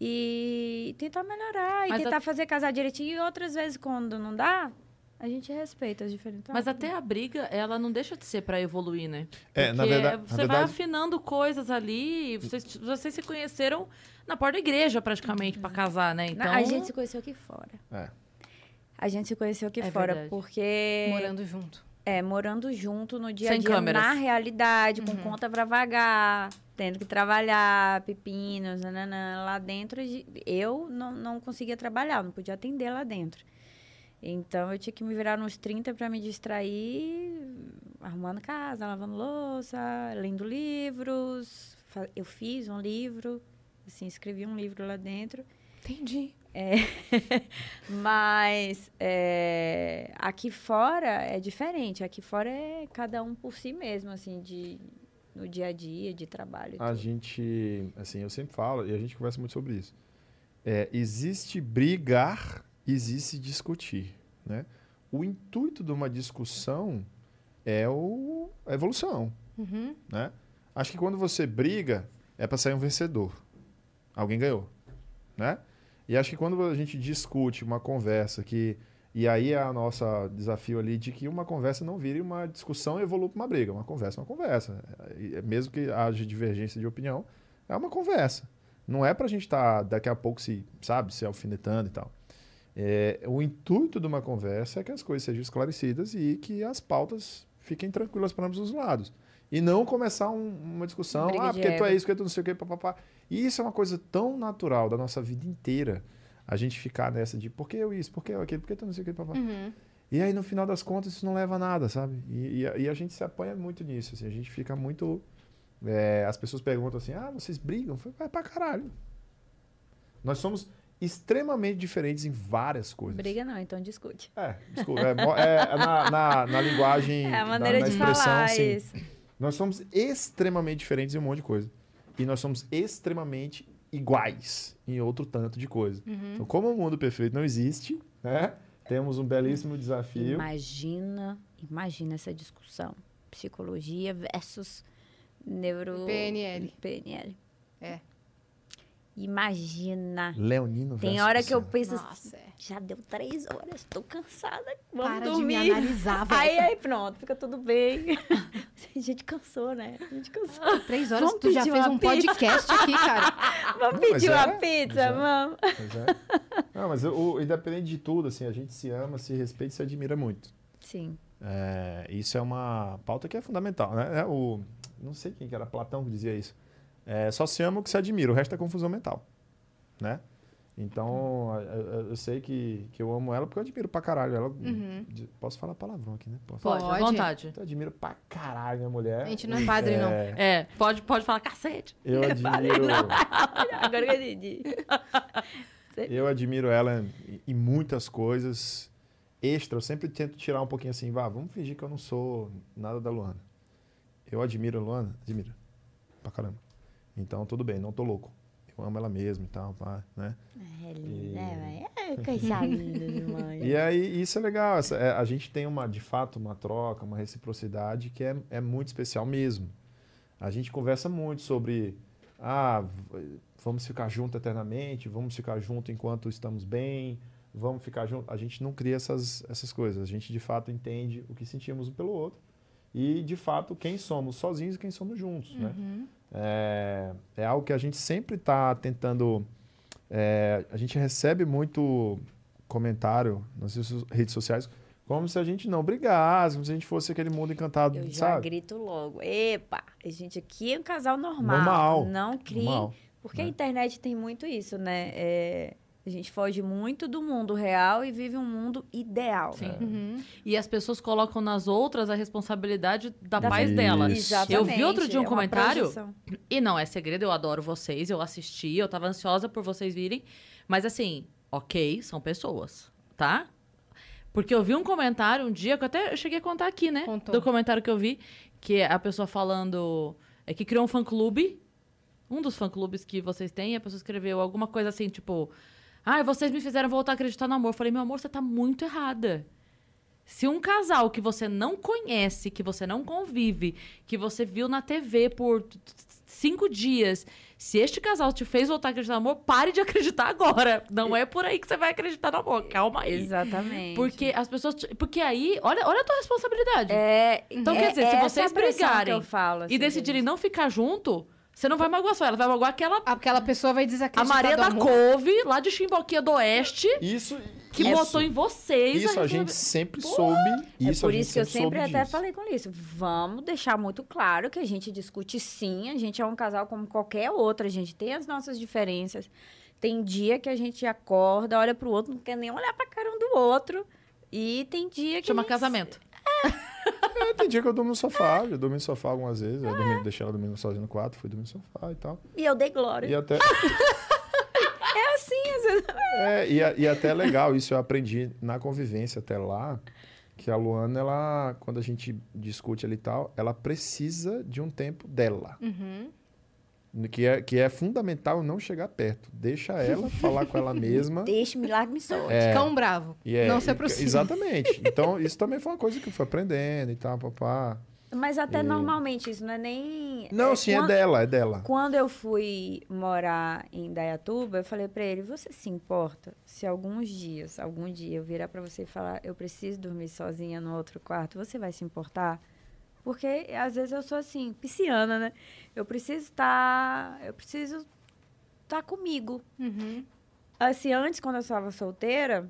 e tentar melhorar, e Mas tentar fazer casar direitinho. E outras vezes, quando não dá, a gente respeita as diferentes. Mas Ah, até a briga, ela não deixa de ser pra evoluir, né? É, na Porque verdade- na você vai verdade- afinando coisas ali. Vocês, vocês se conheceram na porta da igreja, praticamente, pra casar, né? Então. A gente se conheceu aqui fora. É. A gente se conheceu aqui É fora, verdade. porque... Morando junto. É, morando junto no dia a Sem dia, câmeras. na realidade, com Uhum. conta pra vagar, tendo que trabalhar, pepinos, nananã, lá dentro, eu não, não conseguia trabalhar, não podia atender lá dentro. Então, eu tinha que me virar nos 30 para me distrair, arrumando casa, lavando louça, lendo livros. Eu fiz um livro, assim, escrevi um livro lá dentro. Entendi. Mas é, aqui fora é diferente. Aqui fora é cada um por si mesmo, assim, de, no dia a dia, de trabalho. A tudo. gente, assim, eu sempre falo e a gente conversa muito sobre isso. É, existe brigar, existe discutir, né? O intuito de uma discussão é o, a evolução, Uhum. né? Acho que quando você briga, é para sair um vencedor. Alguém ganhou, né? E acho que quando a gente discute uma conversa que e aí é o nosso desafio ali de que uma conversa não vire uma discussão e evolua para uma briga. Uma conversa é uma conversa. E Mesmo que haja divergência de opinião, é uma conversa. Não é para a gente estar daqui a pouco se, sabe, se alfinetando e tal. É, o intuito de uma conversa é que as coisas sejam esclarecidas e que as pautas fiquem tranquilas para ambos os lados. E não começar um- uma discussão, Briga ah, porque tu é isso, porque tu não sei o que, papapá. E isso é uma coisa tão natural da nossa vida inteira, a gente ficar nessa de por que eu isso, por que eu aquilo, por que tu não sei o que, papapá. Uhum. E aí, no final das contas, isso não leva a nada, sabe? E, e a, e a gente se apanha muito nisso, assim, a gente fica muito... é, as pessoas perguntam assim, ah, vocês brigam? Vai pra caralho. Nós somos extremamente diferentes em várias coisas. Briga não, então discute. É, desculpa. É, mo- é na, na, na linguagem. É a na- maneira na de expressão, falar sim. isso. Nós somos extremamente diferentes em um monte de coisa. E nós somos extremamente iguais em outro tanto de coisa. Uhum. Então, como o mundo perfeito não existe, né? Temos um belíssimo desafio. Imagina, imagina essa discussão. Psicologia versus neuro... PNL. PNL. É. Imagina. Leonino Tem hora que eu penso Nossa, assim, é. já deu três horas, tô cansada, vamos Para de dormir. me analisar, velho. Aí, aí, pronto, fica tudo bem. A gente cansou, né? A gente cansou. Três horas Vamos tu já fez um pizza? podcast aqui, cara. Vamos Não, pedir é, uma mas pizza, é. vamos. É. Não, mas o, independente de tudo, assim, a gente se ama, se respeita e se admira muito. Sim. É, isso é uma pauta que é fundamental, né? É o, não sei quem que era, Platão que dizia isso. É, só se ama o que se admira, o resto é confusão mental, né? Então, eu, eu- sei que, que eu amo ela porque eu admiro pra caralho ela. Uhum. Posso falar palavrão aqui, né? Posso. Pode, à vontade. Eu admiro pra caralho minha mulher. A gente não é padre, não. É, É, pode, pode falar cacete. eu admiro, Agora que eu entendi. eu admiro ela em, em muitas coisas extra. Eu sempre tento tirar um pouquinho assim, vá, vamos fingir que eu não sou nada da Luana. Eu admiro a Luana, admiro. pra caramba. Então, tudo bem, não tô louco. Eu amo ela mesmo e tal, pá, né? É E- linda, né? É coisa linda demais. E aí, isso é legal. essa- é, a gente tem, uma, de fato, uma troca, uma reciprocidade que é, é muito especial mesmo. A gente conversa muito sobre, ah, vamos ficar junto eternamente, vamos ficar junto enquanto estamos bem, vamos ficar junto. A gente não cria essas, essas coisas. A gente, de fato, entende o que sentimos um pelo outro e, de fato, quem somos sozinhos e quem somos juntos, né? Uhum. É, é algo que a gente sempre está tentando. é, a gente recebe muito comentário nas redes- sociais como se a gente não brigasse, como se a gente fosse aquele mundo encantado, Eu já sabe? grito logo. Epa, a gente aqui é um casal normal. Normal. Não crie. Normal. Porque a né? internet tem muito isso, né? É, a gente foge muito do mundo real e vive um mundo ideal. Sim. Uhum. E as pessoas colocam nas outras a responsabilidade da, Da paz vida. dela. Isso. Exatamente. Eu vi outro dia um é comentário projeção. E não é segredo, eu adoro vocês, eu assisti, eu tava ansiosa por vocês virem. Mas assim, ok, são pessoas, tá? Porque eu vi um comentário um dia, que eu até cheguei a contar aqui, né? Contou. Do comentário que eu vi, que é a pessoa falando. É que criou um fã-clube. Um dos fã-clubes que vocês têm, a pessoa escreveu alguma coisa assim, tipo. Ai, vocês me fizeram voltar a acreditar no amor. Eu falei, meu amor, você tá muito errada. Se um casal que você não conhece, que você não convive, que você viu na TV por cinco dias, se este casal te fez voltar a acreditar no amor, pare de acreditar agora. Não é por aí que você vai acreditar no amor. Calma aí. Exatamente. Porque as pessoas. Porque aí, olha, olha a tua responsabilidade. É, Então, é- quer dizer, se vocês brigarem eu falo, assim, e decidirem não ficar junto, você não vai magoar só ela, vai magoar aquela. Aquela pessoa vai A desacreditar Maria do da amor. Couve, lá de Chimboquia do Oeste, Isso, que isso, botou em vocês. Isso a gente sempre soube. É Isso por a gente isso que eu sempre soube até disso. falei com isso. Vamos deixar muito claro que a gente discute sim, a gente é um casal como qualquer outro, a gente tem as nossas diferenças. Tem dia que a gente acorda, olha pro outro, não quer nem olhar pra cara um do outro. E tem dia que. Chama a gente- casamento. É, tem dia que eu durmo no sofá, já dormi no sofá algumas vezes. Eu dormi, deixei ela dormindo sozinha no quarto, fui dormir no sofá e tal. E eu dei glória. E até. É assim, às vezes. É, e, e até é legal, isso eu aprendi na convivência até lá, que a Luana, ela, quando a gente discute ali e tal, ela precisa de um tempo dela. Uhum. Que é, que é fundamental não chegar perto. Deixa ela falar com ela mesma. Deixa-me lá que me solte. É. Cão bravo. E é, não se aproxima. Exatamente. Então, isso também foi uma coisa que eu fui aprendendo e tal, papá. Mas até E- normalmente, isso não é nem. Não, sim, é quando- dela, é dela. Quando eu fui morar em Dayatuba, eu falei pra ele: Você se importa se alguns dias, algum dia eu virar pra você e falar, eu preciso dormir sozinha no outro quarto, você vai se importar? Porque às vezes eu sou assim, pisciana, né? Eu preciso estar. eu preciso estar comigo. Uhum. Assim, antes, quando eu estava solteira,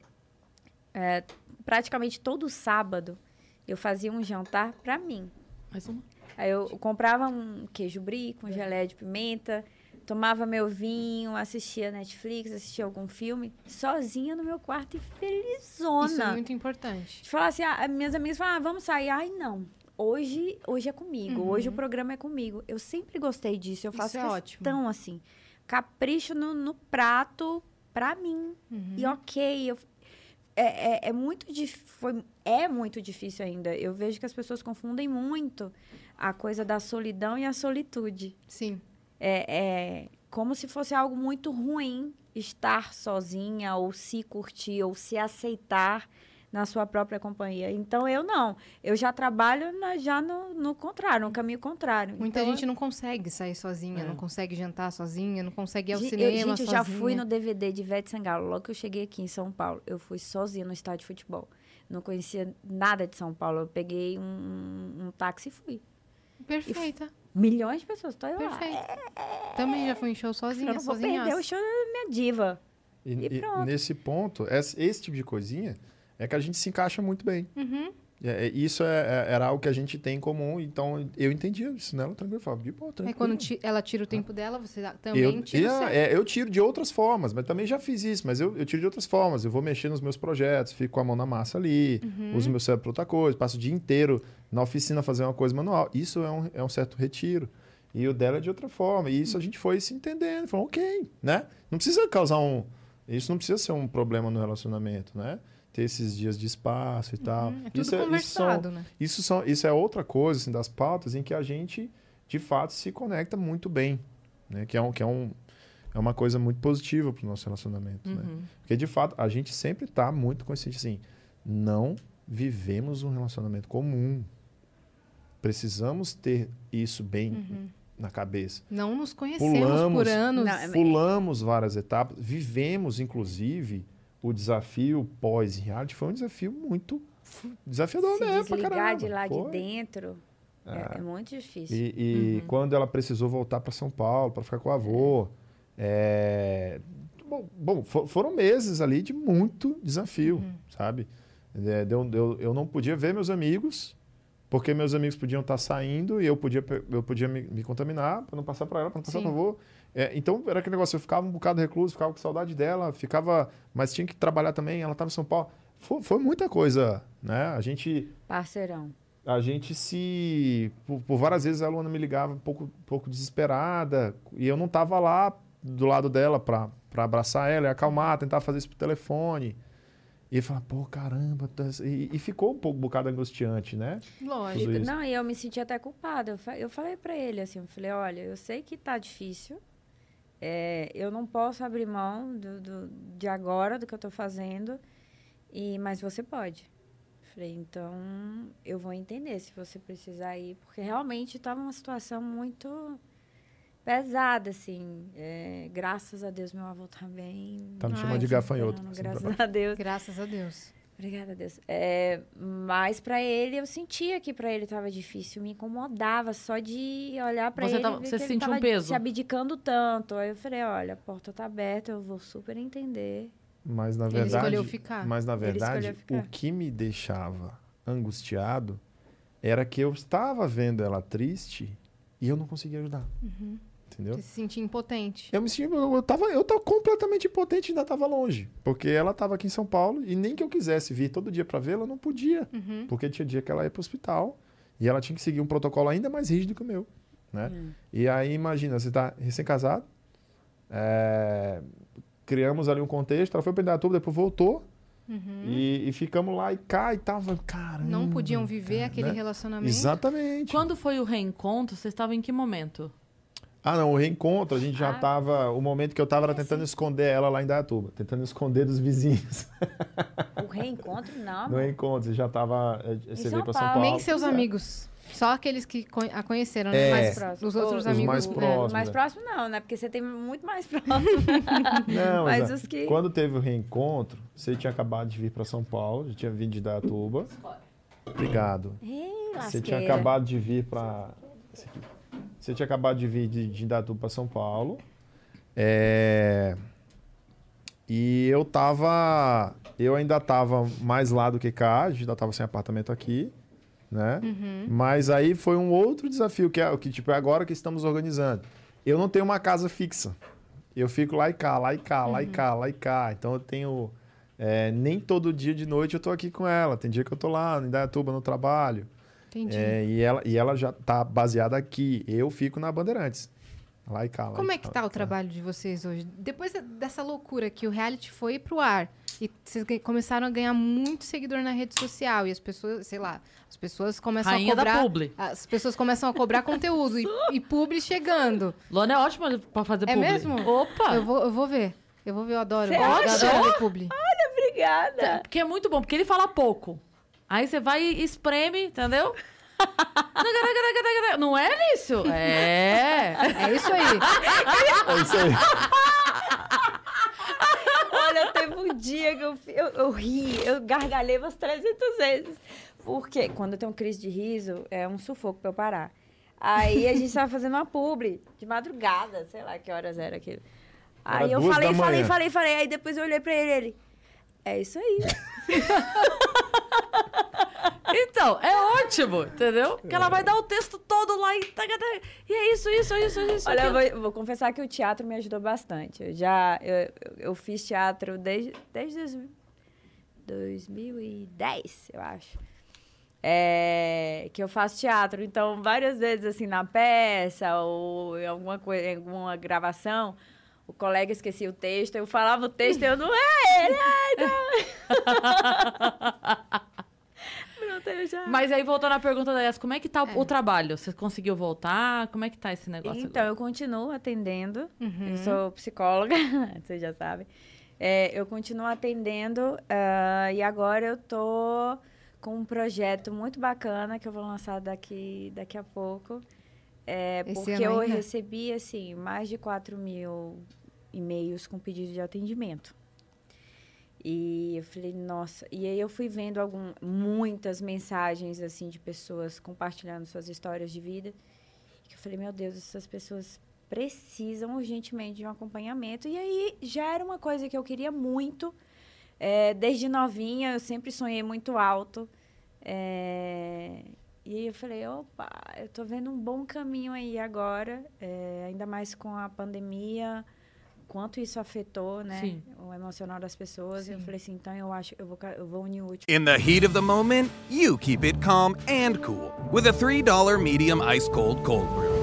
é, praticamente todo sábado eu fazia um jantar pra mim. Mais uma. Aí eu comprava um queijo brie com geleia de pimenta, tomava meu vinho, assistia Netflix, assistia algum filme, sozinha no meu quarto e felizona. Isso é muito importante. De falar assim, ah, minhas amigas falam, ah, vamos sair. Ai, não. Hoje, hoje é comigo, hoje o programa é comigo. Eu sempre gostei disso, eu Isso faço é ótimo. questão, assim. Capricho no, no prato pra mim. Uhum. E ok, eu- é, é, é muito foi, é muito difícil ainda. Eu vejo que as pessoas confundem muito a coisa da solidão e a solitude. Sim. É, é como se fosse algo muito ruim estar sozinha, ou se curtir, ou se aceitar na sua própria companhia. Então, eu não. Eu já trabalho na- já no, no contrário, no caminho contrário. Muita Então, gente não consegue sair sozinha, É. não consegue jantar sozinha, não consegue ir ao Gente, cinema eu, gente, eu já sozinha. fui no DVD de Ivete Sangalo. Logo que eu cheguei aqui em São Paulo, eu fui sozinha no estádio de futebol. Não conhecia nada de São Paulo. Eu peguei um, um táxi e fui. Perfeita, Milhões de pessoas, tô eu lá. perfeita. Também já fui em show Eu sozinha, não vou sozinha. perder o show da minha diva. E, E e pronto. nesse ponto, esse, esse tipo de coisinha é que a gente se encaixa muito bem. Uhum. É, é- isso é- é- era algo que a gente tem em comum, então eu entendia isso nela tranquilo. Eu falava, de boa, Aí tranquilo. quando ti- ela tira o tempo dela, você também eu, tira e, seu. ah, é, eu tiro de outras formas, mas também já fiz isso, mas eu, eu tiro de outras formas. Eu vou mexer nos meus projetos, fico com a mão na massa ali, Uhum. uso meu cérebro para outra coisa, passo o dia inteiro na oficina fazer uma coisa manual. Isso é um, é um certo retiro. E o dela é de outra forma. E isso a gente foi se entendendo. Falou, ok, né? Não precisa causar um. Isso não precisa ser um problema no relacionamento, né? Ter esses dias de espaço e tal. Uhum, É tudo isso, é, isso, são, conversado, né? isso, são, isso é outra coisa assim, das pautas em que a gente, de fato se conecta muito bem, né? Que é, um, que é, um, é uma coisa muito positiva para o nosso relacionamento, né? Uhum. Porque, de fato, a gente sempre está muito consciente assim, não vivemos um relacionamento comum. Precisamos ter isso bem Uhum. na cabeça. Não nos conhecemos por Pulamos. anos. Não, é- Pulamos várias etapas, vivemos, inclusive, o desafio pós-reality foi um desafio muito desafiador, Se né? Desligar caramba. de lá de Foi. dentro é, é muito difícil. E, e quando ela precisou voltar para São Paulo para ficar com o avô, é, bom, bom, fo- foram meses ali de muito desafio, sabe? É, deu- eu, eu não podia ver meus amigos porque meus amigos podiam estar saindo e eu podia eu podia me, me contaminar para não passar para ela, para não passar para o avô. É, então era aquele negócio, eu ficava um bocado recluso, ficava com saudade dela, ficava, mas tinha que trabalhar também. Ela estava em São Paulo. Foi, foi muita coisa, né? A gente Parceirão. a gente se. Por, por várias vezes a Luana me ligava um pouco, um pouco desesperada e eu não tava lá do lado dela pra abraçar ela e acalmar, tentar fazer isso por telefone. E eu falava, pô, caramba. tá- E, e ficou um pouco um bocado angustiante, né? Lógico. Não, e eu me senti até culpada. Eu, eu falei pra ele assim, eu falei, olha, eu sei que tá difícil. É, eu não posso abrir mão do, do- de agora, do que eu tô fazendo. E, mas você pode. Falei, então eu vou entender se você precisar ir, porque realmente estava uma situação muito pesada, assim. É, graças a Deus, meu avô tá bem. Tá me chamando de gafanhoto. Assim, graças a Deus. Graças a Deus. Obrigada a Deus. É, mas pra ele, eu sentia que pra ele tava difícil, me incomodava só de olhar pra Você ele. ver você que ele sentiu um peso? Se abdicando tanto. Aí eu falei, olha, a porta tá aberta, eu vou super entender. Mas na Ele verdade. escolheu ficar. Mas na Ele verdade, o que me deixava angustiado era que eu estava vendo ela triste e eu não conseguia ajudar. Entendeu? Você se sentia impotente. Eu me senti, eu, eu tava, eu tava completamente impotente e ainda tava longe. Porque ela tava aqui em São Paulo e nem que eu quisesse vir todo dia pra vê-la, eu não podia. Uhum. Porque tinha dia que ela ia pro hospital e ela tinha que seguir um protocolo ainda mais rígido que o meu, né? Hum. E aí, imagina, você tá recém-casado, é, criamos ali um contexto, ela foi pra Indaiatuba, depois voltou e, e ficamos lá e cá e tava, caramba. Uhum. Não podiam viver cara, aquele né? relacionamento. Exatamente. Quando foi o reencontro, você estava em que momento? Ah, não, o reencontro, a gente já Ah. tava. O momento que eu tava era tentando esconder ela lá em Dayatuba, tentando esconder dos vizinhos. O reencontro, não. No reencontro, você já tava. eh, Você São veio pra São Paulo. Nem seus é. amigos. Só aqueles que a conheceram, É. né? mais Mas próximo. os outros Os amigos. mais é. próximos. mais né? próximo não, né? Porque você tem muito mais próximo. Não, Mas os que- Quando teve o reencontro, você tinha acabado de vir pra São Paulo, já tinha vindo de Dayatuba. Obrigado. Ei, Você tinha acabado de vir pra. Você tinha acabado de vir de, de Indaiatuba pra São Paulo. É, E eu tava. Eu ainda tava mais lá do que cá, a gente ainda tava sem apartamento aqui, né? Uhum. Mas aí foi um outro desafio, que é o que, tipo, é agora que estamos organizando. Eu não tenho uma casa fixa. Eu fico lá e cá, lá e cá, lá e cá, lá e cá. Então eu tenho. é, nem todo dia de noite eu tô aqui com ela. Tem dia que eu tô lá em Indaiatuba no trabalho. Entendi. É, e, ela, e ela já tá baseada aqui. Eu fico na Bandeirantes. Lá e cá. lá Como e é que tá o trabalho de vocês hoje? Depois de- dessa loucura que o reality foi pro ar e vocês começaram a ganhar muito seguidor na rede social e as pessoas, sei lá, as pessoas começam Rainha a cobrar, da publi. as pessoas começam a cobrar conteúdo e, e publi chegando. Lona é ótima pra fazer É publi. mesmo? Opa! Eu vou, eu vou ver. Eu vou ver, eu adoro. Você eu acha? adoro ver publi. Obrigada. Porque é muito bom, porque ele fala pouco. Aí você vai e espreme, entendeu? Não é isso? É. É isso aí. É isso aí. Olha, teve um dia que eu, eu, eu ri, eu gargalhei umas 300 vezes. Porque quando eu tenho crise de riso, é um sufoco pra eu parar. Aí a gente tava fazendo uma publi de madrugada, sei lá que horas era aquilo. Aí Era eu falei, falei, falei, falei. Aí depois eu olhei pra ele ele. É isso aí. Então, é ótimo, entendeu? Que ela vai dar o texto todo lá e... taca, taca, E é isso, isso, isso, isso. Olha, eu vou, vou confessar que o teatro me ajudou bastante. Eu já eu, eu- fiz teatro desde, desde dois- 2010, eu acho. É, que eu faço teatro. Então, várias vezes, assim, na peça ou em alguma, coisa, em alguma gravação, o colega esquecia o texto, eu falava o texto e eu não é ele, é, não. Pronto, eu já... Mas aí, voltando à pergunta da Yas, como é que tá o, o trabalho? Você conseguiu voltar? Como é que tá esse negócio Então, agora? eu continuo atendendo. Uhum. Eu sou psicóloga, vocês já sabem. É, eu continuo atendendo ah, e agora eu tô com um projeto muito bacana que eu vou lançar daqui, daqui a pouco. É, Esse porque eu recebi, assim, mais de 4 mil e-mails com pedido de atendimento. E eu falei, nossa. E aí eu fui vendo algum, muitas mensagens, assim, de pessoas compartilhando suas histórias de vida. Que eu falei, meu Deus, essas pessoas precisam urgentemente de um acompanhamento. E aí já era uma coisa que eu queria muito. É, desde novinha, eu sempre sonhei muito alto. É, e aí eu falei, opa, eu tô vendo um bom caminho aí agora, é, ainda mais com a pandemia, quanto isso afetou, né, Sim. o emocional das pessoas. Eu falei assim, então eu acho, eu vou, eu vou unir o útil. In the heat of the moment, you keep it calm and cool with a $3 medium ice cold cold brew.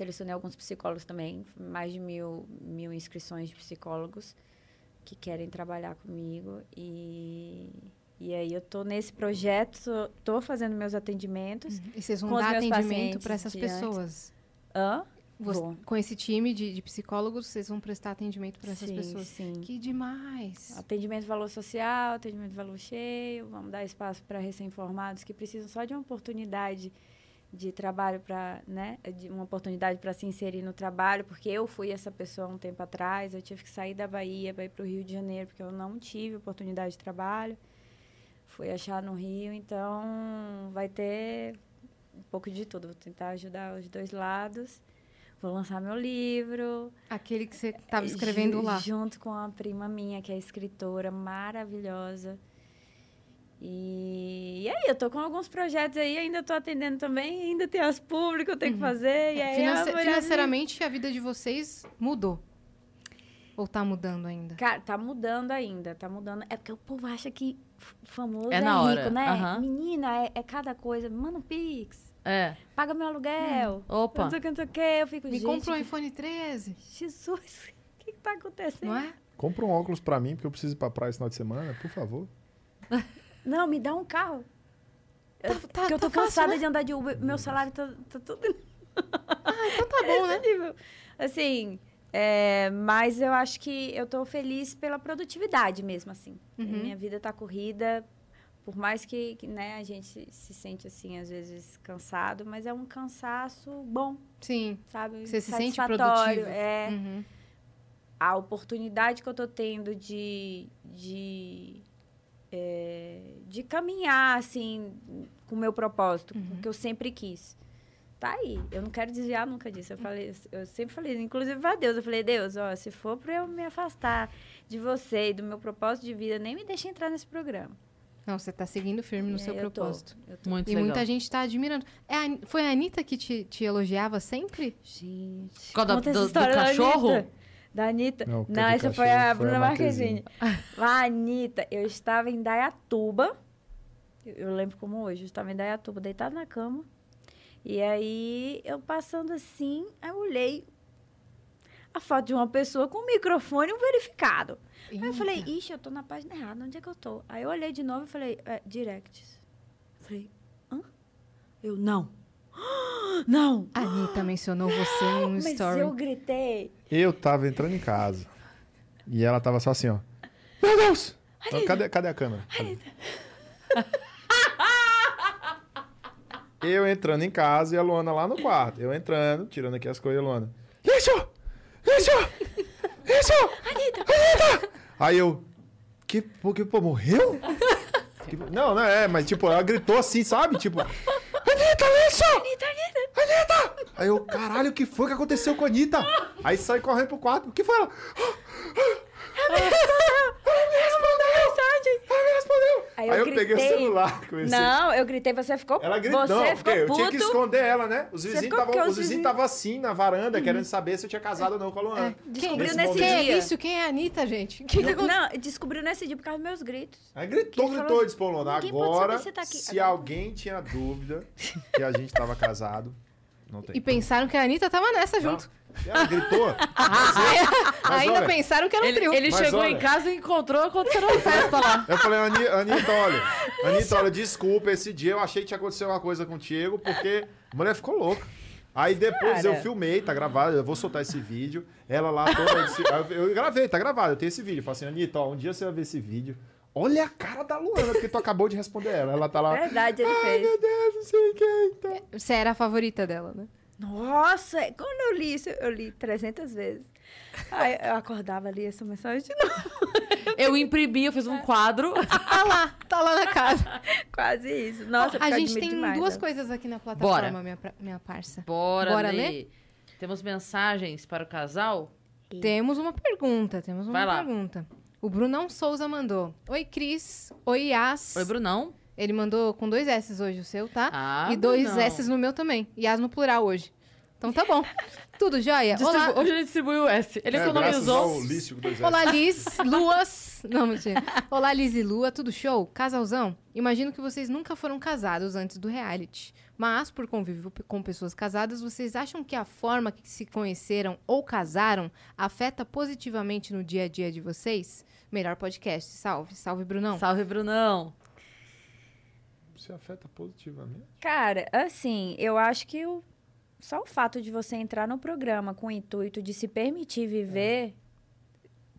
selecionei alguns psicólogos também, mais de mil, mil inscrições de psicólogos que querem trabalhar comigo. E, e aí eu tô nesse projeto, tô fazendo meus atendimentos. E vocês vão dar atendimento para essas de antes. pessoas. Hã? Você- com esse time de, de psicólogos, vocês vão prestar atendimento para essas Sim, pessoas. sim. Que demais. Atendimento valor social, atendimento valor cheio, vamos dar espaço para recém-formados que precisam só de uma oportunidade de trabalho para, né, de uma oportunidade para se inserir no trabalho, porque eu fui essa pessoa um tempo atrás, eu tive que sair da Bahia para ir para o Rio de Janeiro, porque eu não tive oportunidade de trabalho. Fui achar no Rio, então vai ter um pouco de tudo, vou tentar ajudar os dois lados. Vou lançar meu livro, Aquele que você estava escrevendo Ju- lá. Junto com a prima minha, que é escritora maravilhosa. E, e aí, eu tô com alguns projetos aí, ainda tô atendendo também, ainda tem as públicas que eu tenho que fazer. E aí, Uhum. Finance- é mulher- financeiramente, a vida de vocês mudou. Ou tá mudando ainda? Cara, tá mudando ainda, tá mudando. É porque o povo acha que famoso É é, rico, hora, né? aham. Menina, é, é cada coisa. Manda um pix, É. paga meu aluguel. Opa. Não sei o que, não sei o que. Eu fico, Me compra um iPhone 13, Jesus, o que que tá acontecendo? não é? Compra um óculos pra mim, porque eu preciso ir pra praia esse final de semana, por favor. Não, me dá um carro. Tá- tá- porque eu tô tá fácil, cansada né? de andar de Uber. Meu salário tá, tá tudo. Então tá bom, né? nível. Assim, é, mas eu acho que eu tô feliz pela produtividade mesmo, assim. Uhum. Minha vida tá corrida. Por mais que, que, né, a gente se sente, assim, às vezes cansado, mas é um cansaço bom, Sim. sabe? Você se sente produtivo. É, Uhum. a oportunidade que eu tô tendo de, de, é, de caminhar, assim, com o meu propósito, com o que eu sempre quis. Tá aí. Eu não quero desviar nunca disso. Eu, falei, eu sempre falei, inclusive pra Deus, eu falei, Deus, ó, se for pra eu me afastar de você e do meu propósito de vida, nem me deixe entrar nesse programa. Não, você tá seguindo firme no E seu eu tô, propósito. eu tô. Muito E legal. muita gente tá admirando. É a foi a Anitta que te, te elogiava sempre? Gente. Causa da- conta essa do- do cachorro? Da Anitta. Não, Não, essa foi a a Bruna Marquezine. A Anitta, eu estava em Dayatuba. Eu, lembro como hoje. Eu estava em Dayatuba, deitada na cama. E aí, eu passando assim, aí eu olhei a foto de uma pessoa com um microfone e um verificado. Aí eu falei, Eita. ixi, eu tô na página errada, onde é que eu tô? Aí eu olhei de novo e falei, é, directs. Eu falei, hã? Eu, não. Não! A Anitta mencionou você em um Mas story. eu gritei. Eu tava entrando em casa. E ela tava só assim, ó. Meu Deus! Então, cadê, cadê a câmera? Cadê? Eu entrando em casa e a Luana lá no quarto. Eu entrando, tirando aqui as coisas, a Luana. Isso! Isso! Isso! Anitta! Aí eu. Que, pô, que, pô, morreu? Que- não, não é, mas tipo, ela gritou assim, sabe? Tipo, Anitta, isso! Anitta, Anitta! Anitta! Aí eu, caralho, o que foi que aconteceu com a Anitta? Aí sai correndo pro quarto. O que foi ela? Ela me respondeu! Ela me respondeu! Aí Aí eu, eu, peguei o celular, comecei. Não, eu gritei, você ficou Ela gritou, Você não, ficou porque eu puto. tinha que esconder ela, né? Os vizinhos estavam porque os os vizinhos vizinhos- estavam assim na varanda, querendo saber se eu tinha casado ou não com a Luana. Descobriu Nesse nesse. Quem é dia. isso? Quem é a Anitta, gente? Que que aconteceu? Não, descobriu nesse dia por causa dos meus gritos. Aí gritou, Que gritou falou e disse, Luana, "Ninguém pode agora, saber se tá aqui." se alguém tinha dúvida que a gente tava casado, não tem. E pensaram que a Anitta tava nessa Não. junto. Ela gritou. Mas Ainda olha, pensaram que era um Ele, trio. ele Mas chegou olha- em casa e encontrou acontecendo uma festa lá. Eu falei, Ani- Anitta, olha, Anitta, olha, desculpa, esse dia eu achei que tinha acontecido uma coisa contigo, porque a mulher ficou louca. Aí depois eu Cara. filmei, tá gravado, eu vou soltar esse vídeo. Ela lá toda. disse- aí Eu, eu gravei, tá gravado, eu tenho esse vídeo. Eu falei assim, Anitta, ó, um dia você vai ver esse vídeo. Olha a cara da Luana, porque tu acabou de responder ela. Ela tá lá. Verdade, ele Ai, fez. meu Deus, não sei quem. Tá. Você era a favorita dela, né? Nossa, quando eu li isso, eu li 300 vezes. Aí eu acordava ali essa mensagem de novo. Eu imprimi, eu fiz um quadro. Tá lá, tá lá na casa. Quase isso. Nossa, a gente tem demais, duas né? coisas aqui na plataforma, Bora. minha, minha parça. Bora, Bora ler. ler? Temos mensagens para o casal? Temos uma pergunta, temos uma Vai lá. O Brunão Souza mandou. Oi, Cris. Oi, Yas. Oi, Brunão. Ele mandou com dois S hoje o seu, tá? Ah, e dois Brunão. S no meu também. Yas no plural hoje. Então tá bom. Tudo jóia? Distribu- Olá, Hoje ele distribuiu o S. Ele É, economizou. ao Lício com dois S. Olá, Liz, Luas. Não, mentira. Olá, Liz e Lua, tudo show? Casalzão? Imagino que vocês nunca foram casados antes do reality. Mas, por convívio com pessoas casadas, vocês acham que a forma que se conheceram ou casaram afeta positivamente no dia a dia de vocês? Melhor podcast. Salve. Salve, Brunão. Salve, Brunão. Você afeta positivamente? Cara, assim, eu acho que o, só o fato de você entrar no programa com o intuito de se permitir viver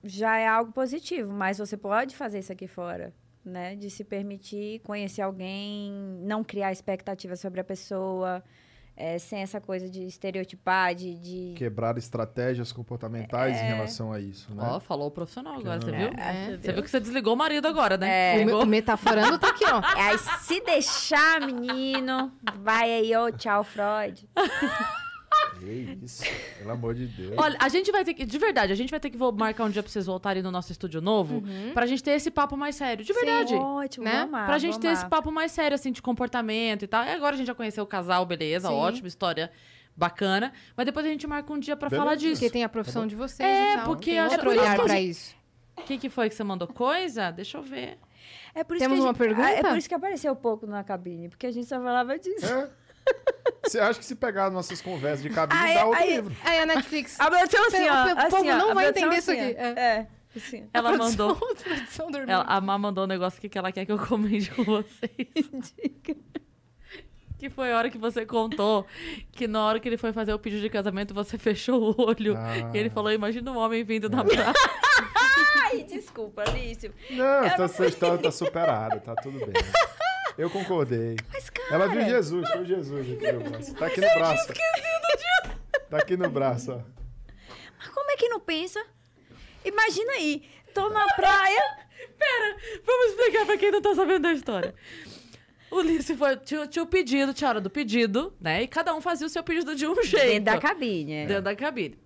já é algo positivo, mas você pode fazer isso aqui fora, né? De se permitir conhecer alguém, não criar expectativa sobre a pessoa, é, sem essa coisa de estereotipar, de... de... Quebrar estratégias comportamentais em relação a isso, né? Ó, falou o profissional agora, Que você não- viu? É. Você viu que você desligou o marido agora, né? O me- Ligou. O metaforando tá aqui, ó. Aí, se deixar, menino, vai aí, ô, tchau, Freud. Que isso, pelo amor de Deus. Olha, a gente vai ter que, de verdade, a gente vai ter que marcar um dia pra vocês voltarem no nosso estúdio novo, pra gente ter esse papo mais sério, de verdade. Ótimo, Né? amar, Pra gente ter esse amar. papo mais sério, assim, de comportamento e tal. E agora a gente já conheceu o casal, beleza, Sim. ótimo, história bacana. Mas depois a gente marca um dia pra Beleza. falar disso. Porque tem a profissão de vocês É, e tal. porque tem outro olhar pra gente- isso. O que, que foi que você mandou? Coisa? Deixa eu ver. É por isso Temos que uma gente- pergunta? Ah, É por isso que apareceu pouco na cabine, porque a gente só falava disso. É. Você acha que se pegar nossas conversas de cabine, Aí- dá outro aí- livro? Aí a Netflix. A produção assim, ó. O povo assim, não a vai entender isso assim, aqui. ó. É. É. Assim. Ela produção- mandou. a produção dormindo. Ela, a Má mandou um negócio aqui que ela quer que eu comente com vocês. que foi a hora que você contou que na hora que ele foi fazer o pedido de casamento, você fechou o olho. Ah. E ele falou: Imagina um homem vindo na praia. Ai, desculpa, Lício. Não, essa, essa história tá superada, tá tudo bem. Eu concordei. Mas, cara... Ela viu Jesus, foi Jesus aqui no braço. Tá aqui no braço. Tá aqui no braço, ó. Mas como é que não pensa? Imagina aí, tô na praia... Pera, vamos explicar pra quem não tá sabendo da história. O Lício foi, tinha, tinha o pedido, tinha a hora do pedido, né? E cada um fazia o seu pedido de um jeito. Dentro da cabine. é. Dentro da cabine.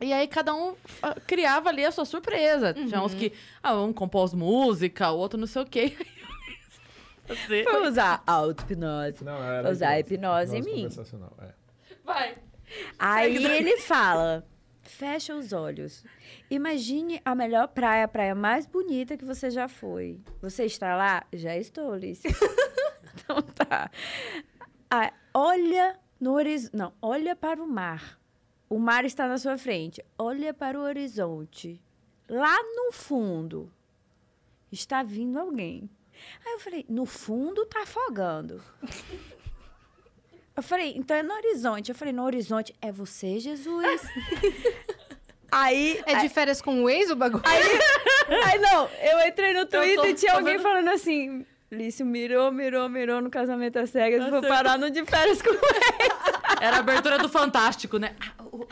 E aí cada um ah, criava ali a sua surpresa. Tinha uns que, ah, um compôs música, o outro não sei o quê. Você- Foi usar auto-hipnose. Não, era Usar a hipnose em mim. é. Vai. Aí Segue daí. ele fala: fecha os olhos. Imagine a melhor praia, a praia mais bonita que você já foi. Você está lá? Já estou, Lícia. então tá. Ah, olha no horizonte. Não, olha para o mar. O mar está na sua frente. Olha para o horizonte. Lá no fundo está vindo alguém. Aí eu falei: no fundo tá afogando. Eu falei, então é no horizonte. Eu falei, no horizonte é você, Jesus. aí, É de férias com o ex o bagulho? aí não, eu entrei no Twitter tô- e tinha alguém vendo- falando assim, Lício mirou, mirou, mirou no casamento às cegas, vou certo. parar no de férias com Era a abertura do Fantástico, né? Porra,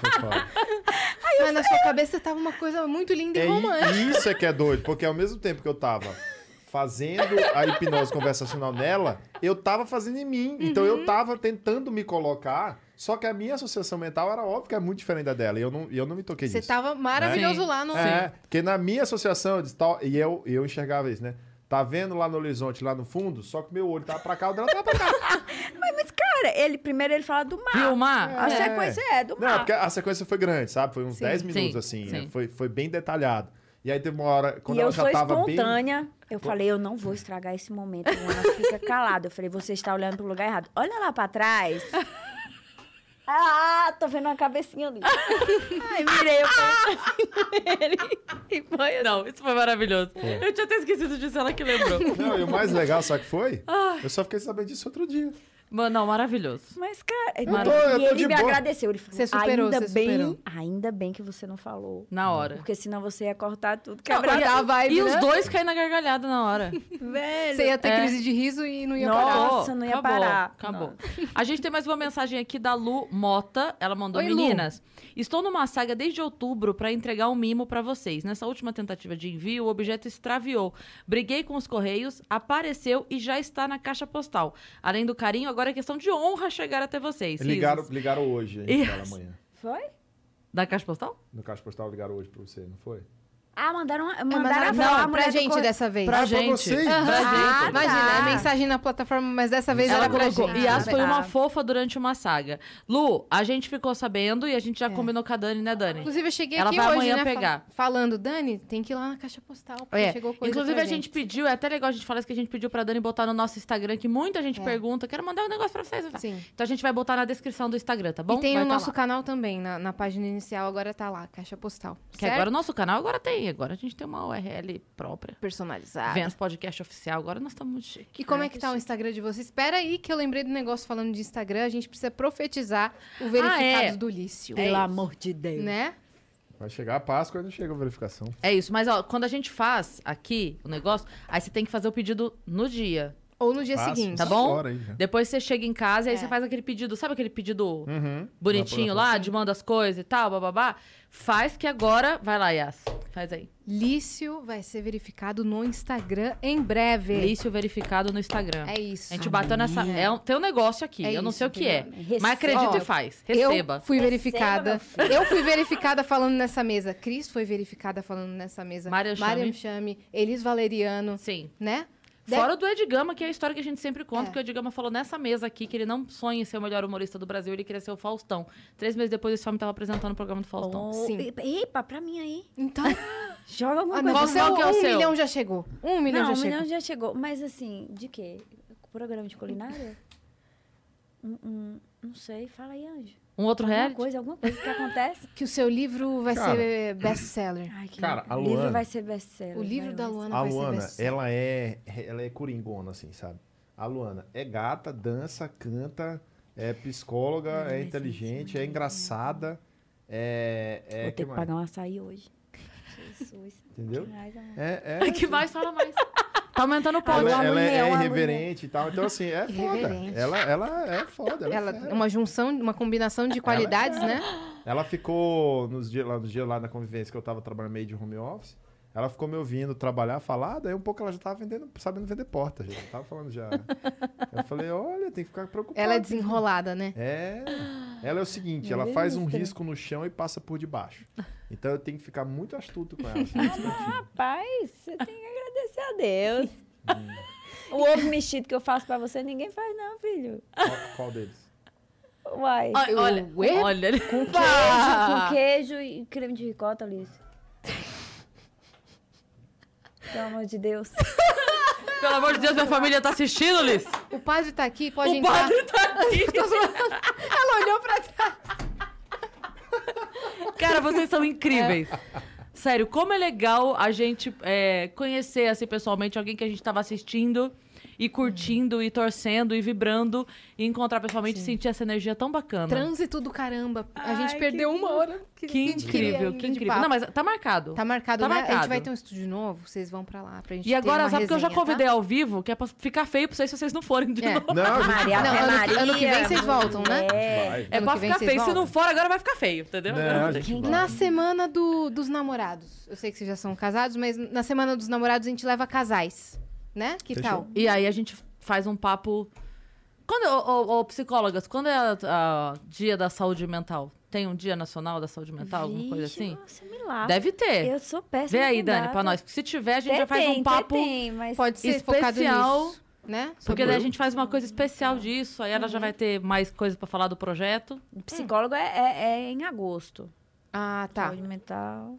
foi foda. Mas na sua cabeça tava uma coisa muito linda e É, romântica. e isso é que é doido, porque ao mesmo tempo que eu tava fazendo a hipnose conversacional nela, eu tava fazendo em mim. Então Uhum. eu tava tentando me colocar, só que a minha associação mental era óbvio que é muito diferente da dela. E eu não, eu não me toquei Você disso. tava maravilhoso Sim. lá no. É, porque na minha associação, eu disse, tal, e eu, eu enxergava isso, né? Tá vendo lá no horizonte, lá no fundo? Só que meu olho tava pra cá, o dela tava pra cá. Mas, cara, ele, primeiro ele fala do mar. Viu, Mar? A É. sequência é do Não, mar. porque a sequência foi grande, sabe? Foi uns Sim. 10 minutos, Sim, assim. sim. né? Foi, foi bem detalhado. E aí teve uma hora, quando e ela eu já sou tava bem... espontânea. Eu falei, eu não vou estragar esse momento. Luana fica calada. Eu falei, você está olhando pro lugar errado. Olha lá pra trás. Ah, tô vendo uma cabecinha ali. Ai, virei o ele e foi assim. Não, isso foi maravilhoso. Eu tinha até esquecido disso, ela que lembrou. Não, e o mais legal, sabe o que foi? Eu só fiquei sabendo disso outro dia. Mano, não, maravilhoso. Mas, cara, Eu tô- eu e tô ele de me boa. agradeceu. Ele falou, Você superou, ainda você bem, superou. ainda bem que você não falou. Na hora. Porque senão você ia cortar tudo, Não, quebrar e, a vibe, e né? os dois caem na gargalhada na hora. velho. Você ia ter É. crise de riso e não ia Nossa, parar. Nossa, não ia acabou, parar. Acabou. A gente tem mais uma mensagem aqui da Lu Mota. Ela mandou: Oi, Lu. Meninas, estou numa saga desde outubro para entregar um mimo para vocês. Nessa última tentativa de envio, o objeto extraviou. Briguei com os correios, apareceu e já está na caixa postal. Além do carinho, agora é questão de honra chegar até vocês. Ligaram, Risos. ligaram hoje, hein, pela manhã. Foi? Da caixa postal? No caixa postal ligaram hoje pra você, não foi? Ah, mandaram, É, mandaram, mandaram falar, não, a mulher pra do gente correio. dessa vez. Pra Ah, pra gente. vocês? Pra Aham. gente. Imagina, tá. é mensagem na plataforma, mas dessa vez Ela era pra colocou. gente. Yas foi Ah, uma tá. fofa durante uma saga. Lu, a gente ficou sabendo e a gente já É. combinou com a Dani, né, Dani? Inclusive, eu cheguei Ela aqui vai hoje, amanhã né, pegar. falando, Dani, tem que ir lá na caixa postal, porque É. chegou coisa Inclusive, pra a gente pediu, é até legal a gente falar isso que a gente pediu pra Dani botar no nosso Instagram, que muita gente É. pergunta. Quero mandar um negócio pra vocês. Sim. Então a gente vai botar na descrição do Instagram, tá bom? e tem Vai no tá nosso canal também, na, na página inicial, agora tá lá, caixa postal. Que agora o nosso canal agora tem. Agora a gente tem uma URL própria. Personalizado. Vênus Podcast Oficial. Agora nós estamos chique. E como é que tá o Instagram de vocês? Espera aí que eu lembrei do negócio falando de Instagram, a gente precisa profetizar o verificado é. do Lício. Pelo amor de Deus. Né? Vai chegar a Páscoa e não chega a verificação. É isso. Mas, ó, quando a gente faz aqui o negócio, aí você tem que fazer o pedido no dia. Ou no dia Fácil, seguinte. Tá só bom? Depois você chega em casa e aí É. você faz aquele pedido. Sabe aquele pedido Uhum. bonitinho lá, de manda as coisas e tal, bababá? Faz que agora. Vai lá, Yas. Faz aí. Lício vai ser verificado no Instagram em breve. Lício verificado no Instagram. É isso. A gente bateu nessa. É um, tem um negócio aqui. É eu não sei o que é. Receba. Mas acredita Ó, e faz. Receba. Eu fui Receba, verificada. meu Eu fui verificada falando nessa mesa. Cris foi verificada falando nessa mesa. Mariam Chame. Mariam Chame. Elis Valeriano. Sim. Né? Fora do Ed Gama, que é a história que a gente sempre conta, É. que o Ed Gama falou nessa mesa aqui que ele não sonha em ser o melhor humorista do Brasil, ele queria ser o Faustão. Três meses depois, esse homem tava apresentando o programa do Faustão. Oh, Sim. Epa, pra mim aí. Então, Joga alguma ah, coisa. Qual- que é o um seu? milhão já chegou. Um milhão não, já o chegou. milhão já chegou. Mas assim, de quê? Programa de culinária? Um- um- não sei, fala aí, Anjo. Um outro Alguma reality? coisa, alguma coisa que acontece. Que o seu livro vai Cara. ser best-seller. Ai, que Cara, a o livro Luana- vai ser best-seller. O livro vai, da vai Luana A vai Luana, ser best-seller. ela é, ela é coringona, assim, sabe? A Luana é gata, dança, canta, é psicóloga, é inteligente, é engraçada, é... é Vou ter que que mais? pagar um açaí hoje. Jesus. Entendeu? Reais, amor. É, é, que mais? Fala mais. Tá aumentando o pau. ela, ela é, alô, irreverente e tal. Então, assim, é foda. Irreverente. Ela, ela é foda. Ela, Ela é uma junção, uma combinação de qualidades, né? Ela ficou nos dias lá, nos dias lá na convivência que eu tava trabalhando meio de home office. Ela ficou me ouvindo trabalhar, falar, daí um pouco ela já tava vendendo, sabendo vender porta, já. Tava falando já. eu falei, olha, tem que ficar preocupado. Ela é desenrolada, né? É. Ela é o seguinte, ela faz um risco no chão e passa por debaixo. Então eu tenho que ficar muito astuto com ela. assim, espertinho. Rapaz, você tem que agradecer a Deus. Hum. o ovo mexido que eu faço pra você, ninguém faz não, filho. qual, qual deles? Uai. Olha, olha, Ué? olha. ele- Com queijo, com queijo e creme de ricota, Liz. Pelo amor de Deus. Pelo amor de Deus, minha família tá assistindo, Liz? O padre tá aqui, pode O entrar. padre tá aqui. Ela olhou pra trás. Cara, vocês são incríveis. Sério, como é legal a gente é, conhecer, assim, pessoalmente, alguém que a gente tava assistindo e curtindo e torcendo e vibrando e encontrar pessoalmente e sentir essa energia tão bacana. Trânsito do caramba. A gente Ai, perdeu que uma hora. Que a gente queria incrível, que incrível. Não, mas tá marcado. Tá marcado, Tá né? A marcado. gente vai ter um estúdio novo, vocês vão pra lá pra gente E agora, sabe que eu já resenha, convidei tá? ao vivo, que é pra ficar feio pra vocês se vocês não forem de É. novo. Não, a gente Maria, Não, ano que- ano que vem Maria, vocês voltam, né? É Ano pra que ficar feio. Se não for, agora vai ficar feio, entendeu? Não, a gente. Na semana do- dos namorados. Eu sei que vocês já são casados, mas na semana dos namorados a gente leva casais. Né? Que Fechou. tal? E aí a gente faz um papo. Quando, ô, ô, ô, psicólogas, quando é a, a dia da saúde mental? Tem um dia nacional da saúde mental, alguma coisa Vixe, assim? Você me. Deve ter. Eu sou péssima Vê aí, Dani, pra nós. Porque se tiver, a gente Até já faz tem, um papo. tem, mas Pode ser focado Especial. nisso, né? Porque daí a gente faz uma coisa especial disso, aí ela já vai ter mais coisas pra falar do projeto. o psicólogo é, é- é em agosto. Ah, tá. Saúde mental.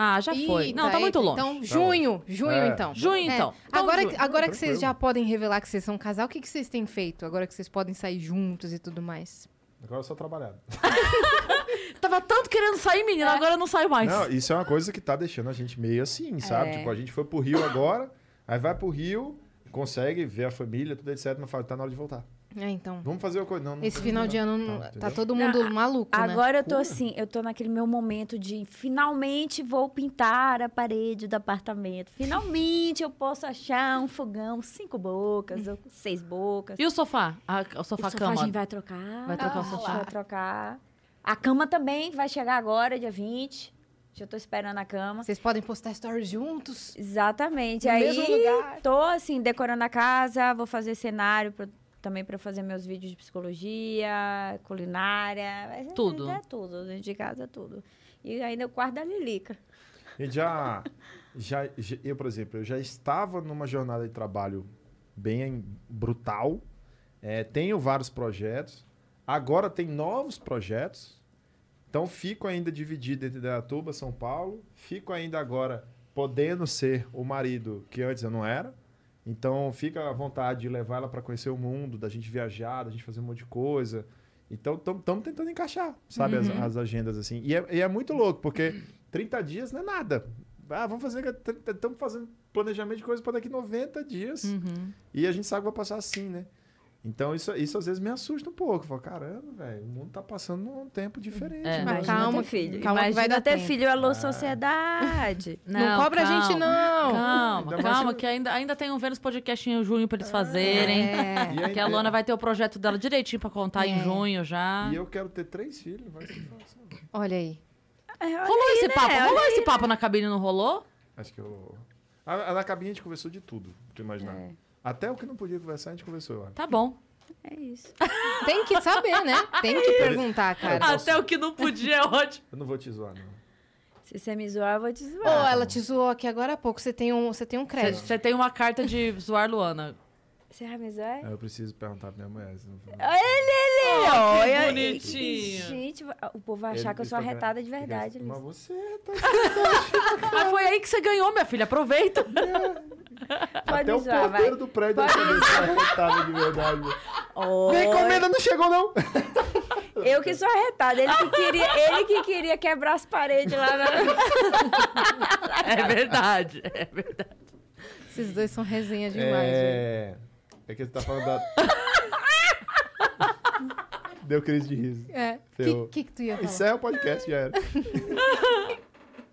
Ah, já foi. Eita, Não, tá muito eita. longe. Então, junho, junho, É. então. Junho, É. então. Então, Agora, junho. agora que vocês já podem revelar que vocês são um casal, o que, que vocês têm feito? Agora que vocês podem sair juntos e tudo mais. Agora eu sou trabalhado. Tava tanto querendo sair, menina, agora eu não saio mais. Não, isso é uma coisa que tá deixando a gente meio assim, sabe? É. Tipo, a gente foi pro Rio agora, aí vai pro Rio, consegue ver a família, tudo etc, mas fala, tá na hora de voltar. É, então. Vamos fazer uma coisa. Não, não Esse não final de ano não- Tá, tá, entendeu? todo mundo Não, maluco, né? Agora eu tô Pura. assim, eu tô naquele meu momento de finalmente vou pintar a parede do apartamento. Finalmente eu posso achar um fogão cinco bocas ou seis bocas. E o sofá? A- o o sofá sofá a cama? gente vai trocar. Vai trocar o A gente sofá. Vai trocar. A cama também vai chegar agora, dia 20. Já tô esperando a cama. Vocês podem postar stories juntos. Exatamente. No Aí mesmo lugar. tô assim, decorando a casa, vou fazer cenário pra- também para fazer meus vídeos de psicologia, culinária. Tudo. É tudo, dentro de casa é tudo. E ainda o quarto da Lilica. E já, já, já- eu, por exemplo, eu já estava numa jornada de trabalho bem brutal. É, tenho vários projetos. Agora tem novos projetos. Então fico ainda dividido entre Dayatuba, São Paulo. Fico ainda agora podendo ser o marido que antes eu não era. Então fica à vontade de levar ela para conhecer o mundo, da gente viajar, da gente fazer um monte de coisa. Então estamos tentando encaixar, sabe, as, as agendas assim. E é, e é muito louco, porque 30 dias não é nada. Ah, vamos fazer. Estamos fazendo planejamento de coisa para daqui 90 dias. Uhum. E a gente sabe que vai passar assim, né? Então isso, isso às vezes me assusta um pouco. Eu falo, caramba, velho, o mundo tá passando num tempo diferente. É. né? Mas calma, ter filho. calma Imagina vai dar ter tempo. filho, alô, sociedade. Não, cobra a gente, não. Calma, Ainda calma, que ainda, ainda tem um Vênus Podcast em junho pra eles fazerem. É. Aí- Que a Luana vai ter o projeto dela direitinho pra contar em É. junho já. E eu quero ter três filhos, vai ser fácil. Olha aí. É, olha Rolou aí, esse né? papo? Olha Rolou aí. esse papo na cabine, não rolou? Acho que eu. A, a, na cabine a gente conversou de tudo, tu imaginar. É. Até o que não podia conversar, a gente conversou, eu acho. Tá bom. É isso. Tem que saber, né? Tem que perguntar, cara. Até o que não podia é ótimo. Eu não vou te zoar, não. Se você me zoar, eu vou te Ô, zoar. ela te zoou aqui agora há pouco. Você tem um, você tem um crédito. Você tem uma carta de zoar Luana. Você zoar? Aí eu preciso perguntar pra minha mulher. se não for- Olha ele, ele! Oh, que olha- bonitinho. Gente, o povo vai Ele- achar que eu ele sou arretada de verdade. assim, Mas você tá. Mas foi aí que você ganhou, minha filha. Aproveita. Pode Até o zoar, vai. porteiro do prédio se é arretada de verdade. Minha encomenda não chegou, não! Eu que sou arretada. Ele que queria, ele que queria quebrar as paredes lá na... É verdade. É verdade. Esses dois são resenha demais, velho. É. É que você tá falando da. Deu crise de riso. É. O Ferrou. que, que, que tu ia falar? Encerra o podcast, já era.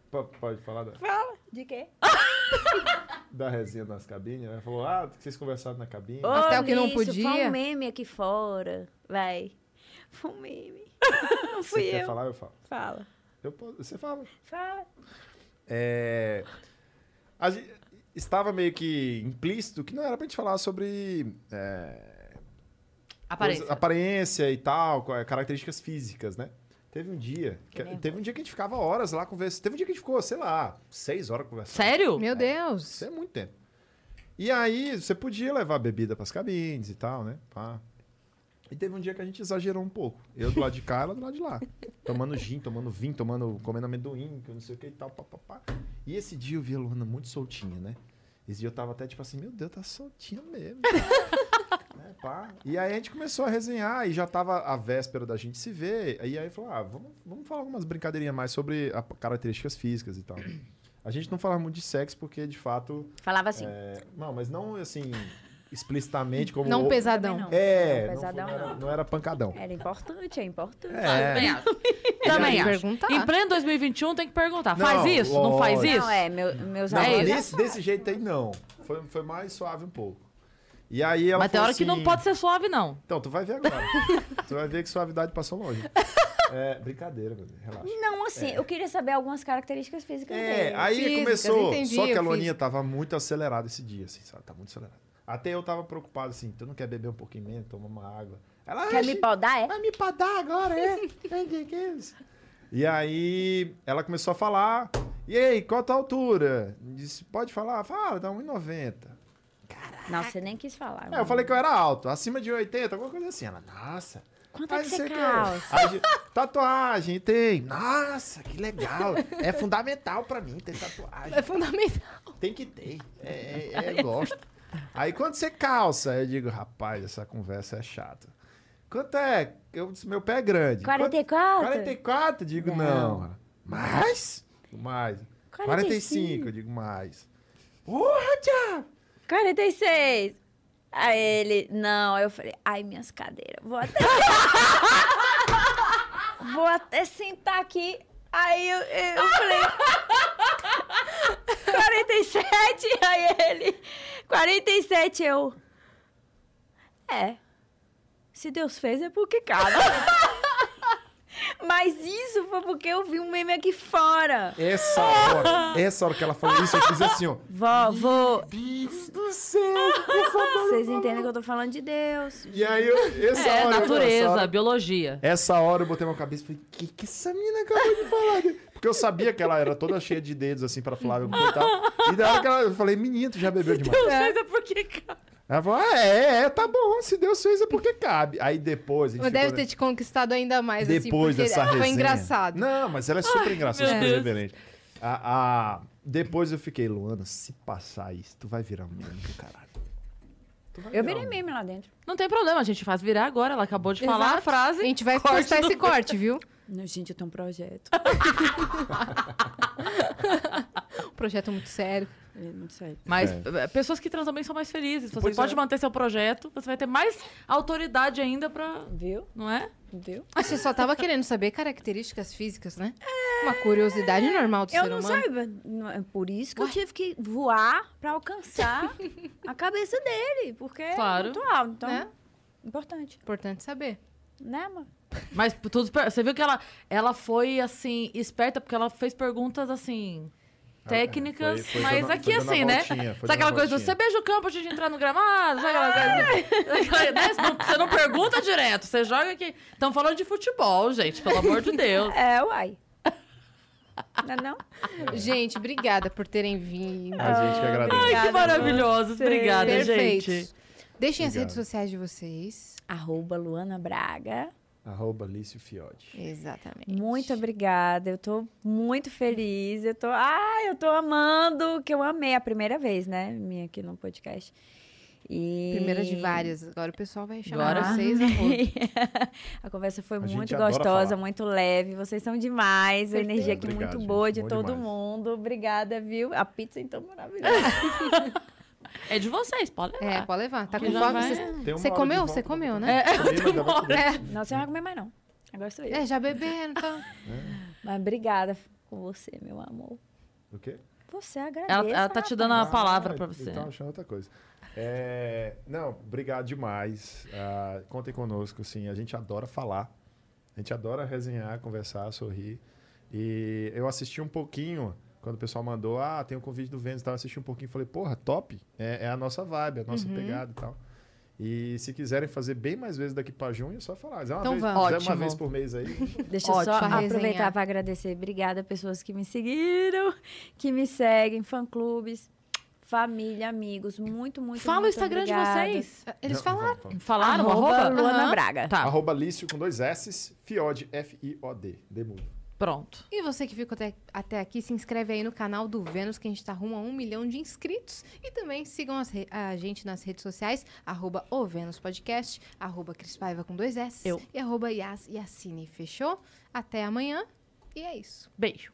Po- Pode falar da, Fala. De quê? da resenha nas cabines? Ela falou, ah, que vocês conversaram na cabine. Ô, Até o que não Lício, Foi podia. um meme aqui fora. Vai. Foi um meme. Não você fui quer eu. falar, eu falo. Fala. Eu posso- você fala. Fala. É, a gente estava meio que implícito que não era pra gente falar sobre é, Aparência. coisa- aparência e tal, co- características físicas, né? Teve um dia, que- nervoso. teve um dia que a gente ficava horas lá conversando. Teve um dia que a gente ficou, sei lá, seis horas conversando. Sério? Meu Deus. Isso é muito tempo. E aí, você podia levar bebida pras cabines e tal, né? Pá. E teve um dia que a gente exagerou um pouco. Eu do lado de cá, ela do lado de lá. Tomando gin, tomando vinho, tomando, comendo amendoim, que eu não sei o que e tal, pá, pá, pá. E esse dia eu vi a Luana muito soltinha, né? Esse dia eu tava até tipo assim, meu Deus, tá soltinha mesmo. Né, pá. E aí a gente começou a resenhar e já tava a véspera da gente se ver. E aí falou, ah, vamos, vamos falar algumas brincadeirinhas mais sobre a- características físicas e tal. A gente não falava muito de sexo porque, de fato, Falava assim. é, não, mas não assim, explicitamente como. Não o- pesadão. Também não. É, Não, não, pesadão foi- não, era, não. não era pancadão. Era importante, é importante. Também É. acho. Também acho. perguntar. Em pleno 2021 tem que perguntar. Não, faz isso? Não faz lógico. isso? Não, é, meu, meus Não, É amigos. isso. desse, desse jeito aí, não. Foi, foi mais suave um pouco. E aí ela Mas tem hora que não assim, pode ser suave, não. Então, tu vai ver agora. tu vai ver que suavidade passou longe. É, brincadeira, meu Deus, relaxa. Não, assim, eu queria saber algumas características físicas É, dele. aí Físicas, começou. entendi, só que a Loninha fiz. tava muito acelerada esse dia, assim, sabe? Tá muito acelerada. Até eu tava preocupado assim, tu não quer beber um pouquinho menos, tomar uma água. Ela, Quer "Oxe, me podar, é? Vai me podar agora, é? É, que que é isso? E aí ela começou a falar. E aí, qual a tua altura? Disse, pode falar? Fala, tá 1,90. Não, você nem quis falar. É, eu falei que eu era alto, acima de 80, alguma coisa assim. Ela, nossa. Quanto é que você quê. calça? Aí, tatuagem, tem. Nossa, que legal. É fundamental pra mim ter tatuagem. É fundamental. Tem que ter. É, é, é, eu gosto. Aí quando você calça, eu digo, rapaz, essa conversa é chata. Quanto é? Eu meu pé é grande. 44? 44? Digo, Não. não. Mais? Mais. 45. 45, eu digo mais. Porra, Thiago! 46. Aí ele, não. Aí eu falei, ai, minhas cadeiras. Vou até. Vou até sentar aqui. Aí eu, eu falei. 47. Aí ele. 47, eu. É. Se Deus fez é porque cabe. Mas isso foi porque eu vi um meme aqui fora. Essa hora, essa hora que ela falou isso, eu fiz assim, ó. Vó, vou. Deus do céu. Vocês entendem que eu tô falando de Deus. E aí, eu, essa É, hora... natureza, Essa hora, biologia. essa hora eu botei minha cabeça e falei, o que, que essa menina acabou de falar? Porque eu sabia que ela era toda cheia de dedos, assim, pra falar. E tal. E da hora que ela, eu falei, menino, tu já bebeu demais. Mas é porque, cara. Ela falou, ah, é, é, tá bom, se Deus fez é porque cabe. Aí depois a gente deve ficou- ter te conquistado ainda mais, assim, Depois porque dessa foi resenha. engraçado. Não, mas ela é super engraçada, meu super Deus. reverente. A, a- Depois eu fiquei, Luana, se passar isso, tu vai virar um meme do caralho. Eu virei meme lá dentro. Não tem problema, a gente faz virar agora. Ela acabou de falar a Exato. frase. A gente vai corte postar esse corte, viu? Gente, eu tenho um projeto. Um projeto muito sério. É muito sério. Mas É. eh, pessoas que transam bem são mais felizes. Você Pois pode é. manter seu projeto, você vai ter mais autoridade ainda pra. Viu? Não é? Viu? Mas Você só tava querendo saber características físicas, né? Uma curiosidade normal do Eu ser não humano. sei, não- é por isso que eu tive que voar pra alcançar a cabeça dele, porque Claro. é muito alto. Então, Né? importante. Importante saber. Né, amor? Mas tudo. per- Você viu que ela, ela foi, assim, esperta, porque ela fez perguntas, assim. Técnicas, foi- foi mas dando- aqui assim, né? voltinha, foi Sabe aquela dando a coisa voltinha. você beija o campo antes de entrar no gramado? Sabe aquela coisa? né? Você não- Você não pergunta direto, você joga aqui. Estão falando de futebol, gente, pelo amor de Deus. É, uai. Não é não? Gente, obrigada por terem vindo. A gente que agradece. Ai, que maravilhosos. Obrigada, Perfeitos. gente. Deixem as Obrigado. redes sociais de vocês. Arroba Luana Braga. Arroba Lício Fiotti. Exatamente. Muito obrigada. Eu tô muito feliz. Eu tô. Ai, eu tô amando, que eu amei a primeira vez, né? Minha aqui no podcast. E... Primeira de várias. Agora o pessoal vai chamar Agora vocês a conversa foi A muito gostosa, falar. muito leve. Vocês são demais. A energia aqui Obrigado, muito gente. boa de Bom todo demais. mundo. Obrigada, viu? A pizza então maravilhosa. É de vocês, pode levar. É, pode levar. Tá com já fome? vai- Você- Tem uma Você hora de comeu? volta Você comeu, né? Comi, mas ainda vou comer. não, você não vai comer mais, não. Agora sou eu. É, já beberam, então. Mas obrigada com você, meu amor. O quê? Você agradece. Ela, ela tá te dando a Ah, palavra pra você. Então achando outra coisa. É, não, obrigado demais. Ah, contem conosco, sim. A gente adora falar. A gente adora resenhar, conversar, sorrir. E eu assisti um pouquinho, quando o pessoal mandou, ah, tem um convite do Vênus e tal, eu assisti um pouquinho e falei, porra, top. É, é a nossa vibe, é a nossa pegada e tal. E se quiserem fazer bem mais vezes daqui pra junho, é só falar. É uma Então vez, vamos. se é uma vez por mês aí. Deixa eu só aproveitar para agradecer. Obrigada, pessoas que me seguiram, que me seguem, fã-clubes, família, amigos. Muito, muito, Fala o muito Instagram obrigada. de vocês. Eles Não, falaram. vamos. Falaram? Arroba Arroba? Luana Aham. Braga. Tá, Arroba Lício com dois S, Fiod, F-I-O-D. Demudo. Pronto. E você que ficou até, até aqui, se inscreve aí no canal do Vênus, que a gente tá rumo a um milhão de inscritos. E também sigam re- a gente nas redes sociais, arroba o Vênus Podcast, arroba Cris Paiva com dois S Eu. e arroba Yas Yassine. Fechou? Até amanhã. E é isso. Beijo.